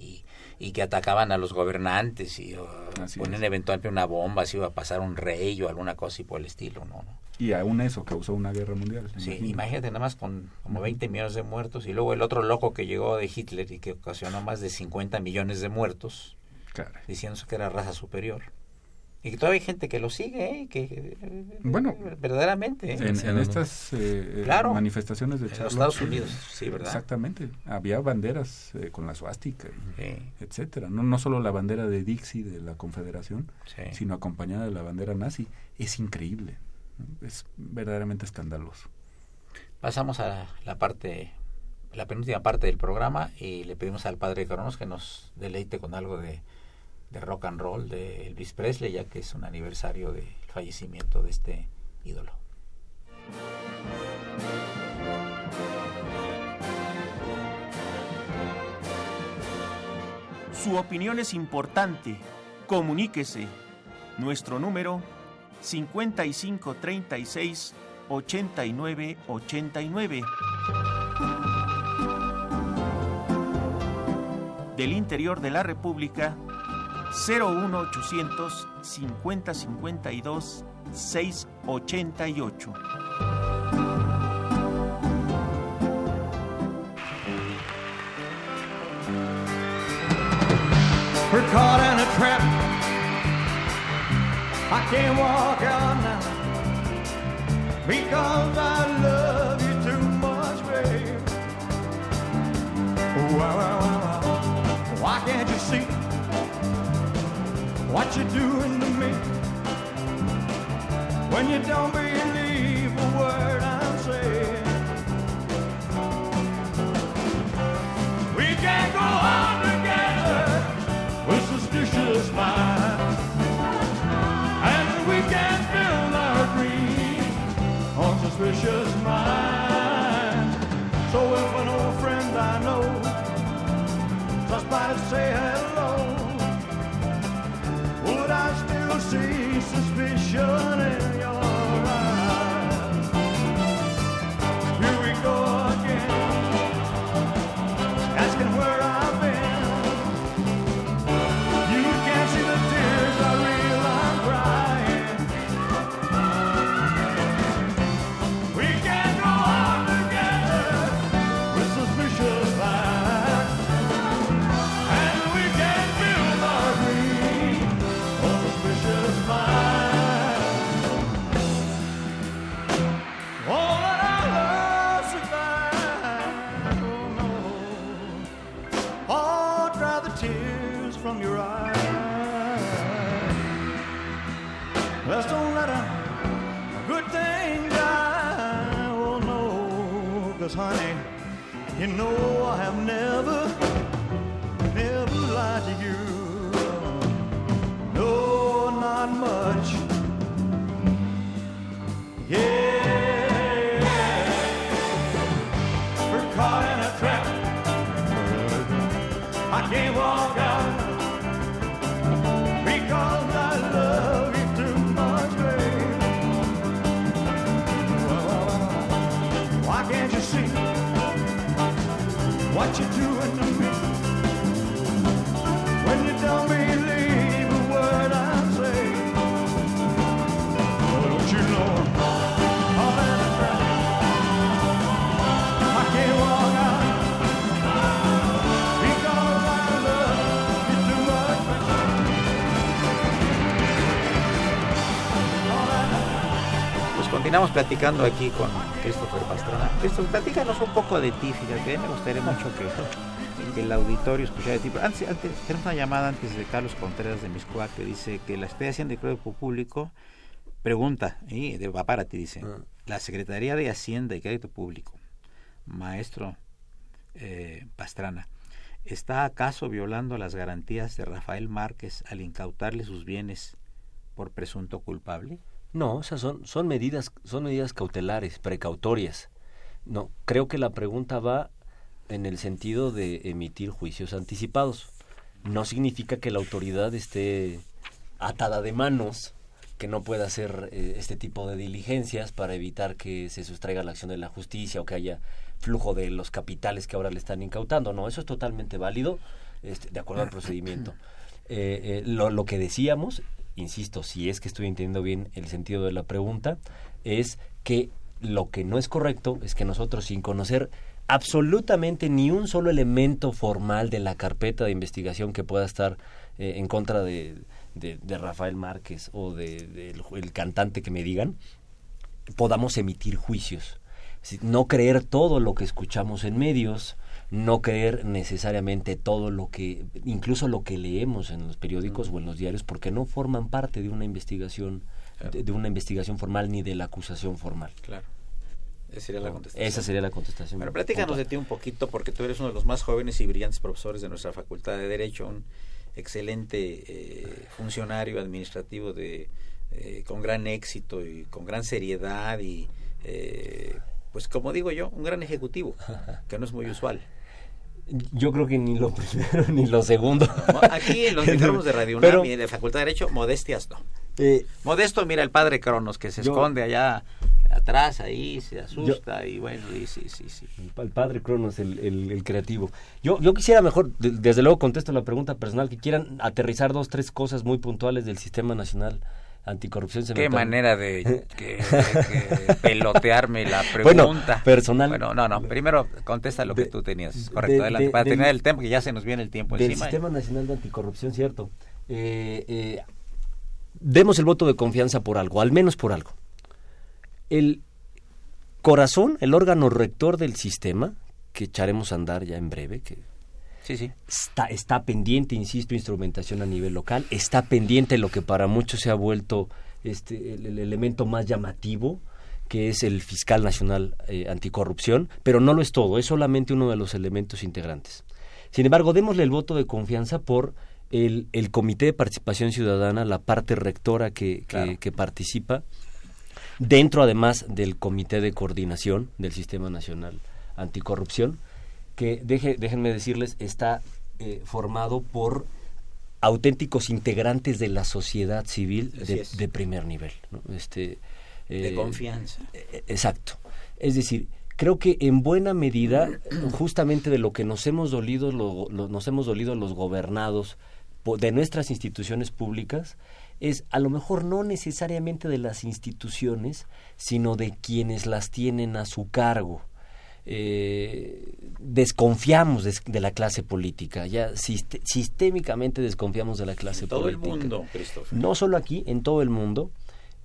y que atacaban a los gobernantes y o, Así ponían eventualmente una bomba, si iba a pasar un rey o alguna cosa y por el estilo, ¿no? ¿no? Y aún eso causó una guerra mundial. Sí, imagino. imagínate nada más con como 20 millones de muertos y luego el otro loco que llegó de Hitler y que ocasionó más de 50 millones de muertos, Caray. diciéndose que era raza superior. Y que todavía hay gente que lo sigue, ¿eh? que eh, Bueno, verdaderamente. ¿eh? En, en estas eh, eh, Claro. manifestaciones de En los Estados Unidos, sí, ¿verdad? Exactamente. Había banderas eh, con la suástica, y Sí. etcétera. No, no solo la bandera de Dixie de la Confederación, Sí. sino acompañada de la bandera nazi. Es increíble. Es verdaderamente escandaloso. Pasamos a la parte, la penúltima parte del programa y le pedimos al padre Cronos que nos deleite con algo de, de rock and roll de Elvis Presley, ya que es un aniversario del fallecimiento de este ídolo. Su opinión es importante. Comuníquese. Nuestro número 5536 8989. Del interior de la República 01800 5052 688. We're caught in a trap. I can't walk out now because I love you too much, babe. What you're doing to me when you don't believe a word I'm saying? We can't go on together with suspicious minds. And we can't build our dreams on suspicious sure Continuamos platicando aquí con Christopher Pastrana. Christopher, platícanos un poco de ti, fíjate, me gustaría mucho que, que el auditorio escuchara de ti. Pero antes, antes, tenemos una llamada antes de Carlos Contreras de Miscuac que dice que la expedición de crédito público pregunta, y de, va para ti, dice, la Secretaría de Hacienda y Crédito Público, maestro eh, Pastrana, ¿está acaso violando las garantías de Rafael Márquez al incautarle sus bienes por presunto culpable? No, o sea, son, son medidas, son medidas cautelares, precautorias. No, creo que la pregunta va en el sentido de emitir juicios anticipados. No significa que la autoridad esté atada de manos, que no pueda hacer eh, este tipo de diligencias para evitar que se sustraiga la acción de la justicia o que haya flujo de los capitales que ahora le están incautando. No, eso es totalmente válido, este, de acuerdo al procedimiento. Eh, eh, lo, lo que decíamos insisto, si es que estoy entendiendo bien el sentido de la pregunta, es que lo que no es correcto es que nosotros sin conocer absolutamente ni un solo elemento formal de la carpeta de investigación que pueda estar eh, en contra de, Rafael Márquez o de, de el, cantante que me digan, podamos emitir juicios. No creer todo lo que escuchamos en medios, no creer necesariamente todo lo que, incluso lo que leemos en los periódicos o en los diarios, porque no forman parte de una investigación, claro. de, de, una investigación formal ni de la acusación formal. Claro. Esa sería la contestación. Esa sería la contestación. Bueno, platícanos de ti un poquito, porque tú eres uno de los más jóvenes y brillantes profesores de nuestra Facultad de Derecho, un excelente eh, funcionario administrativo de eh, con gran éxito y con gran seriedad y eh, pues como digo yo, un gran ejecutivo, que no es muy usual. Yo creo que ni lo primero ni lo segundo. Aquí en los micrófonos de Radio UNAM y de Facultad de Derecho, modestias no. Eh, Modesto, mira el padre Cronos que se yo, esconde allá atrás, ahí se asusta yo, y bueno, y sí, sí, sí. El padre Cronos, el, el, el creativo. Yo, yo quisiera mejor, de, desde luego contesto la pregunta personal, que quieran aterrizar dos, tres cosas muy puntuales del Sistema Nacional anticorrupción se qué manera de que, de, pelotearme la pregunta. Bueno, personal bueno no no primero contesta lo que de, tú tenías. correcto de, adelante. Para tener el tiempo que ya se nos viene el tiempo del encima sistema nacional de anticorrupción cierto. Eh, eh, demos el voto de confianza por algo al menos por algo. El corazón el órgano rector del sistema que echaremos a andar ya en breve que Sí, sí. Está, está pendiente, insisto, instrumentación a nivel local, está pendiente lo que para muchos se ha vuelto este, el, el elemento más llamativo, que es el fiscal nacional eh, anticorrupción, pero no lo es todo, es solamente uno de los elementos integrantes. Sin embargo, démosle el voto de confianza por el, el Comité de Participación Ciudadana, la parte rectora que, que, claro. que participa, dentro además del Comité de Coordinación del Sistema Nacional Anticorrupción, que deje, déjenme decirles, está eh, formado por auténticos integrantes de la sociedad civil de, de primer nivel. ¿no? Este, De eh, confianza. eh, Exacto. Es decir, creo que en buena medida, justamente de lo que nos hemos dolido, lo- lo- nos hemos dolido los gobernados de nuestras instituciones públicas, es a lo mejor no necesariamente de las instituciones, sino de quienes las tienen a su cargo. Eh, desconfiamos de, de la clase política, ya sistémicamente desconfiamos de la clase Todo el política. mundo, Christopher. No solo aquí, en todo el mundo.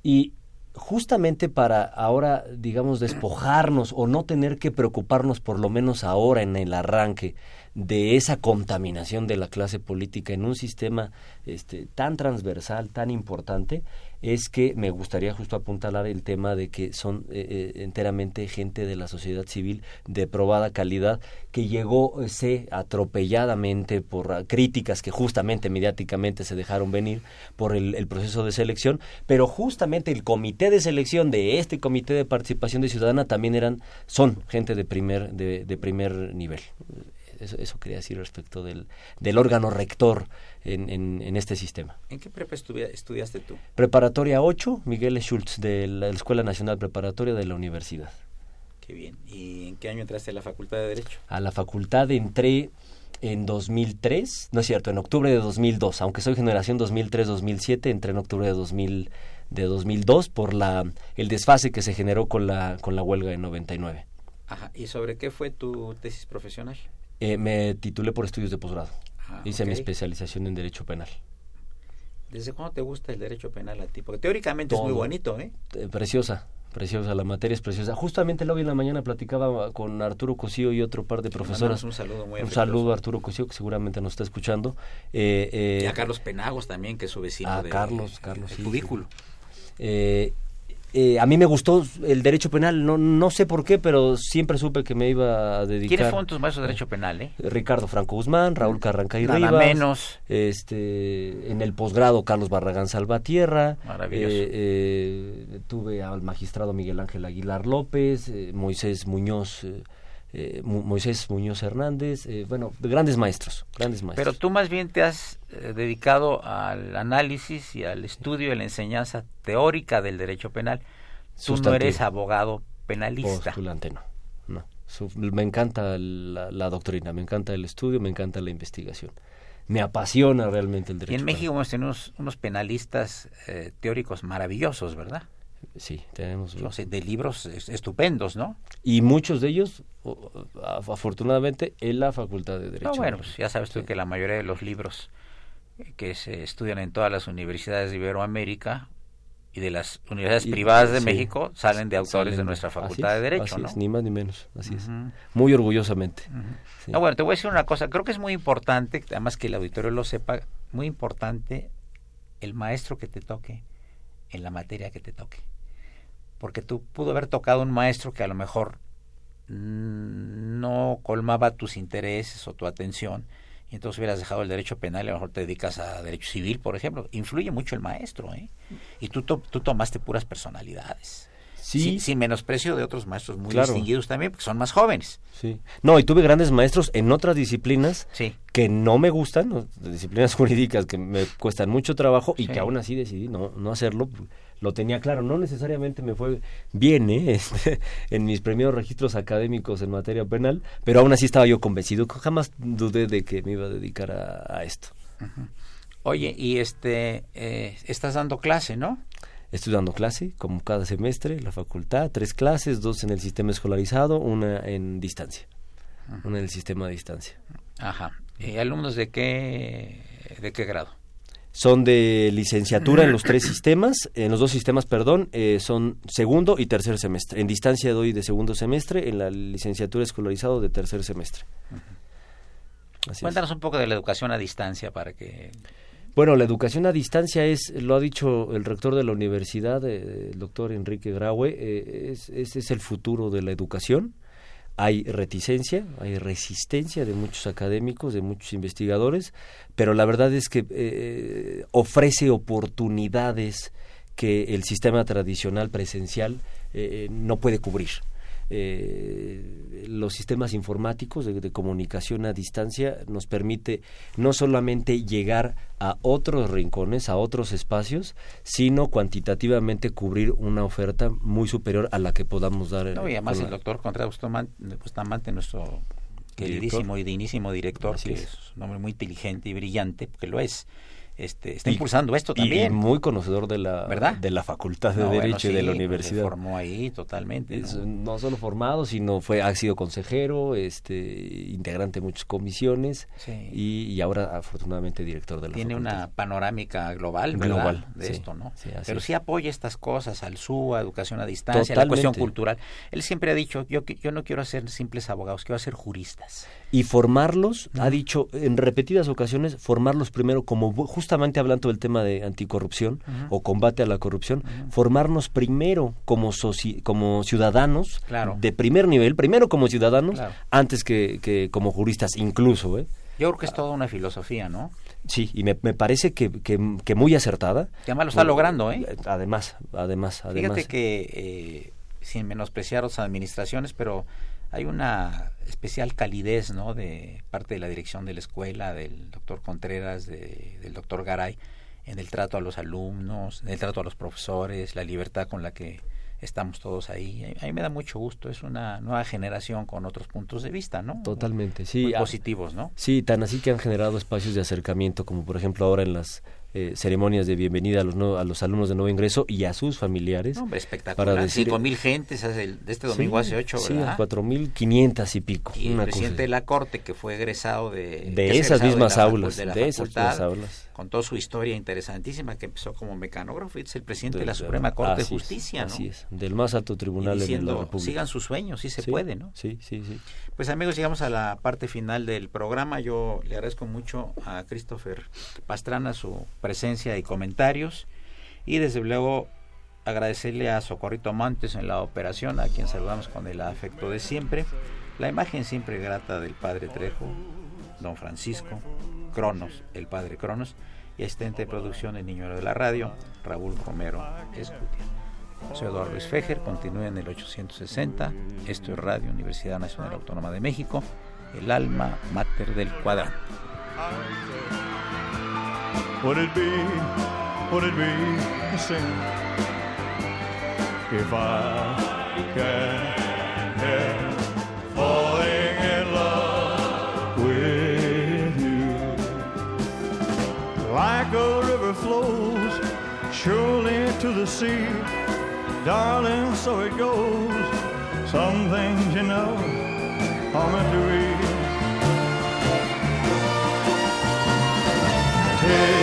Y justamente para ahora, digamos, despojarnos o no tener que preocuparnos, por lo menos ahora en el arranque, de esa contaminación de la clase política en un sistema este, tan transversal, tan importante, es que me gustaría justo apuntalar el tema de que son eh, eh, enteramente gente de la sociedad civil de probada calidad que llegó, eh, sé, atropelladamente por ah, críticas que justamente mediáticamente se dejaron venir por el, proceso de selección, pero justamente el comité de selección de este comité de participación de ciudadana también eran, son gente de primer, de, de primer nivel. Eso, eso quería decir respecto del, del órgano rector en, en, en este sistema. ¿En qué prepa estudia- estudiaste tú? Preparatoria 8, Miguel Schultz, de la Escuela Nacional Preparatoria de la Universidad. Qué bien. ¿Y en qué año entraste a la Facultad de Derecho? A la facultad entré en 2003, no es cierto, en octubre de 2002, aunque soy generación 2003-2007, entré en octubre de 2000 de 2002 por la el desfase que se generó con la con la huelga de 99. Ajá. ¿Y sobre qué fue tu tesis profesional? Eh, me titulé por estudios de posgrado. Ah, Hice mi especialización en derecho penal. ¿Desde cuándo te gusta el derecho penal a ti? Porque teóricamente es muy bonito, ¿eh? Eh, preciosa, preciosa, la materia es preciosa. Justamente hoy en la mañana platicaba con Arturo Cosío y otro par de profesoras. un saludo muy Un afectuoso. saludo a Arturo Cosío, que seguramente nos está escuchando. Eh, eh, Y a Carlos Penagos también, que es su vecino a de Carlos, Carlos, de sí, cubículo. Eh, eh, a mí me gustó el derecho penal, no, no sé por qué, pero siempre supe que me iba a dedicar. ¿Quiénes fueron tus maestros de derecho penal, eh? Ricardo Franco Guzmán, Raúl Carranca y Nada Rivas. menos. Este, en el posgrado Carlos Barragán Salvatierra. Maravilloso. Eh, eh, tuve al magistrado Miguel Ángel Aguilar López, eh, Moisés Muñoz, eh, Moisés Muñoz Hernández, eh, bueno, grandes maestros, grandes maestros. Pero tú más bien te has eh, dedicado al análisis y al estudio y la enseñanza teórica del derecho penal. Tú no eres abogado penalista. Postulante, no. no. Su- me encanta la, la doctrina, me encanta el estudio, me encanta la investigación. Me apasiona realmente el Y derecho. en México hemos tenido unos, unos penalistas eh, teóricos maravillosos, ¿verdad? Sí, tenemos. No sé, de libros es- estupendos, ¿no? Y muchos de ellos, afortunadamente, en la Facultad de Derecho. No, bueno, pues ya sabes tú que la mayoría de los libros que se estudian en todas las universidades de Iberoamérica y de las universidades Y- privadas de sí, México salen de autores salen de nuestra así Facultad es, de Derecho, así ¿no? es, ni más ni menos, así es. Muy orgullosamente. Sí. No, bueno, te voy a decir una cosa, creo que es muy importante, además que el auditorio lo sepa, muy importante el maestro que te toque en la materia que te toque. Porque tú pudo haber tocado un maestro que a lo mejor no colmaba tus intereses o tu atención y entonces hubieras dejado el derecho penal y a lo mejor te dedicas a derecho civil, por ejemplo. Influye mucho el maestro, ¿eh? Y tú, to- tú tomaste puras personalidades. Sí. Sin, sin menosprecio de otros maestros muy Claro. distinguidos también, porque son más jóvenes. Sí. No, y tuve grandes maestros en otras disciplinas Sí. que no me gustan, disciplinas jurídicas que me cuestan mucho trabajo y Sí. que aún así decidí no, no hacerlo. Lo tenía claro, no necesariamente me fue bien ¿eh? Este, en mis primeros registros académicos en materia penal, pero aún así estaba yo convencido, jamás dudé de que me iba a dedicar a, a esto. Oye, y este, eh, estás dando clase, ¿no? Estoy dando clase, como cada semestre, la facultad, tres clases, dos en el sistema escolarizado, una en distancia, una en el sistema de distancia. Ajá. ¿Y alumnos de qué, de qué grado? Son de licenciatura en los tres sistemas, en los dos sistemas, perdón, eh, son segundo y tercer semestre. En distancia doy de segundo semestre, en la licenciatura escolarizado de tercer semestre. Así es. Cuéntanos un poco de la educación a distancia para que... Bueno, la educación a distancia es, lo ha dicho el rector de la universidad, eh, el doctor Enrique Graue, eh, es, ese es el futuro de la educación. Hay reticencia, hay resistencia de muchos académicos, de muchos investigadores, pero la verdad es que eh, ofrece oportunidades que el sistema tradicional presencial eh, no puede cubrir. Eh, los sistemas informáticos de, de, comunicación a distancia nos permite no solamente llegar a otros rincones, a otros espacios, sino cuantitativamente cubrir una oferta muy superior a la que podamos dar. No, y además el doctor Contreras Bustamante, nuestro queridísimo y dignísimo director, que es. es un hombre muy inteligente y brillante, porque lo es este, está impulsando esto también. Y muy conocedor de la, ¿verdad? de la Facultad de no, Derecho bueno, sí, y de la pues, Universidad. Se formó ahí totalmente. Es, ¿no? no solo formado, sino fue ha sido consejero, este integrante de muchas comisiones Sí. y, y ahora afortunadamente director de la Tiene facultad. una panorámica global, ¿verdad? Global, de sí, esto, ¿no? Pero sí apoya estas cosas, al SUA, educación a distancia, la cuestión Totalmente. cultural. Él siempre ha dicho, yo, yo no quiero hacer simples abogados, quiero hacer juristas. Y formarlos, ha dicho en repetidas ocasiones, formarlos primero como justamente hablando del tema de anticorrupción o combate a la corrupción, formarnos primero como soci- como ciudadanos Claro. de primer nivel, primero como ciudadanos, Claro. antes que, que como juristas incluso, ¿eh? Yo creo que es toda una filosofía, ¿no? Sí, y me, me parece que, que, que muy acertada. Que además lo está logrando, ¿eh? Además, además, además. Fíjate que, eh, sin menospreciar otras administraciones, pero hay una especial calidez, ¿no? De parte de la dirección de la escuela, del doctor Contreras, de- del doctor Garay, en el trato a los alumnos, en el trato a los profesores, la libertad con la que estamos todos ahí. A mí me da mucho gusto, es una nueva generación con otros puntos de vista, ¿no? Totalmente, sí. Muy positivos, ¿no? Sí, tan así que han generado espacios de acercamiento, como por ejemplo ahora en las eh, ceremonias de bienvenida a los, nuevos- a los alumnos de nuevo ingreso y a sus familiares. No, hombre, espectacular. Para decir- Cinco mil gentes hace el- de este domingo Sí, hace ocho, Sí, ¿verdad? cuatro mil quinientas y pico. Y el presidente cosa. de la corte que fue egresado de, De esas mismas la facu- aulas, de, la de esas mismas aulas. con toda su historia interesantísima que empezó como mecanógrafo y es el presidente de, la De- Suprema Corte de así es, Justicia, ¿no? Así es, del más alto tribunal de la diciendo, República. sigan sus sueños, sí se Sí, puede, ¿no? Sí, sí, sí. Pues amigos, llegamos a la parte final del programa. Yo le agradezco mucho a Christopher Pastrana su presencia y comentarios. Y desde luego agradecerle a Socorrito Montes en la operación, a quien saludamos con el afecto de siempre. La imagen siempre grata del padre Trejo, don Francisco, Cronos, el padre Cronos, y asistente de producción, el niño de la radio, Raúl Romero Escutia. Soy Eduardo Luis Fejer, continúe en el 860. Esto es Radio Universidad Nacional Autónoma de México, el alma mater del cuadrante. Like a river flows surely to the sea, darling, so it goes. Some things, you know, are meant to be. Take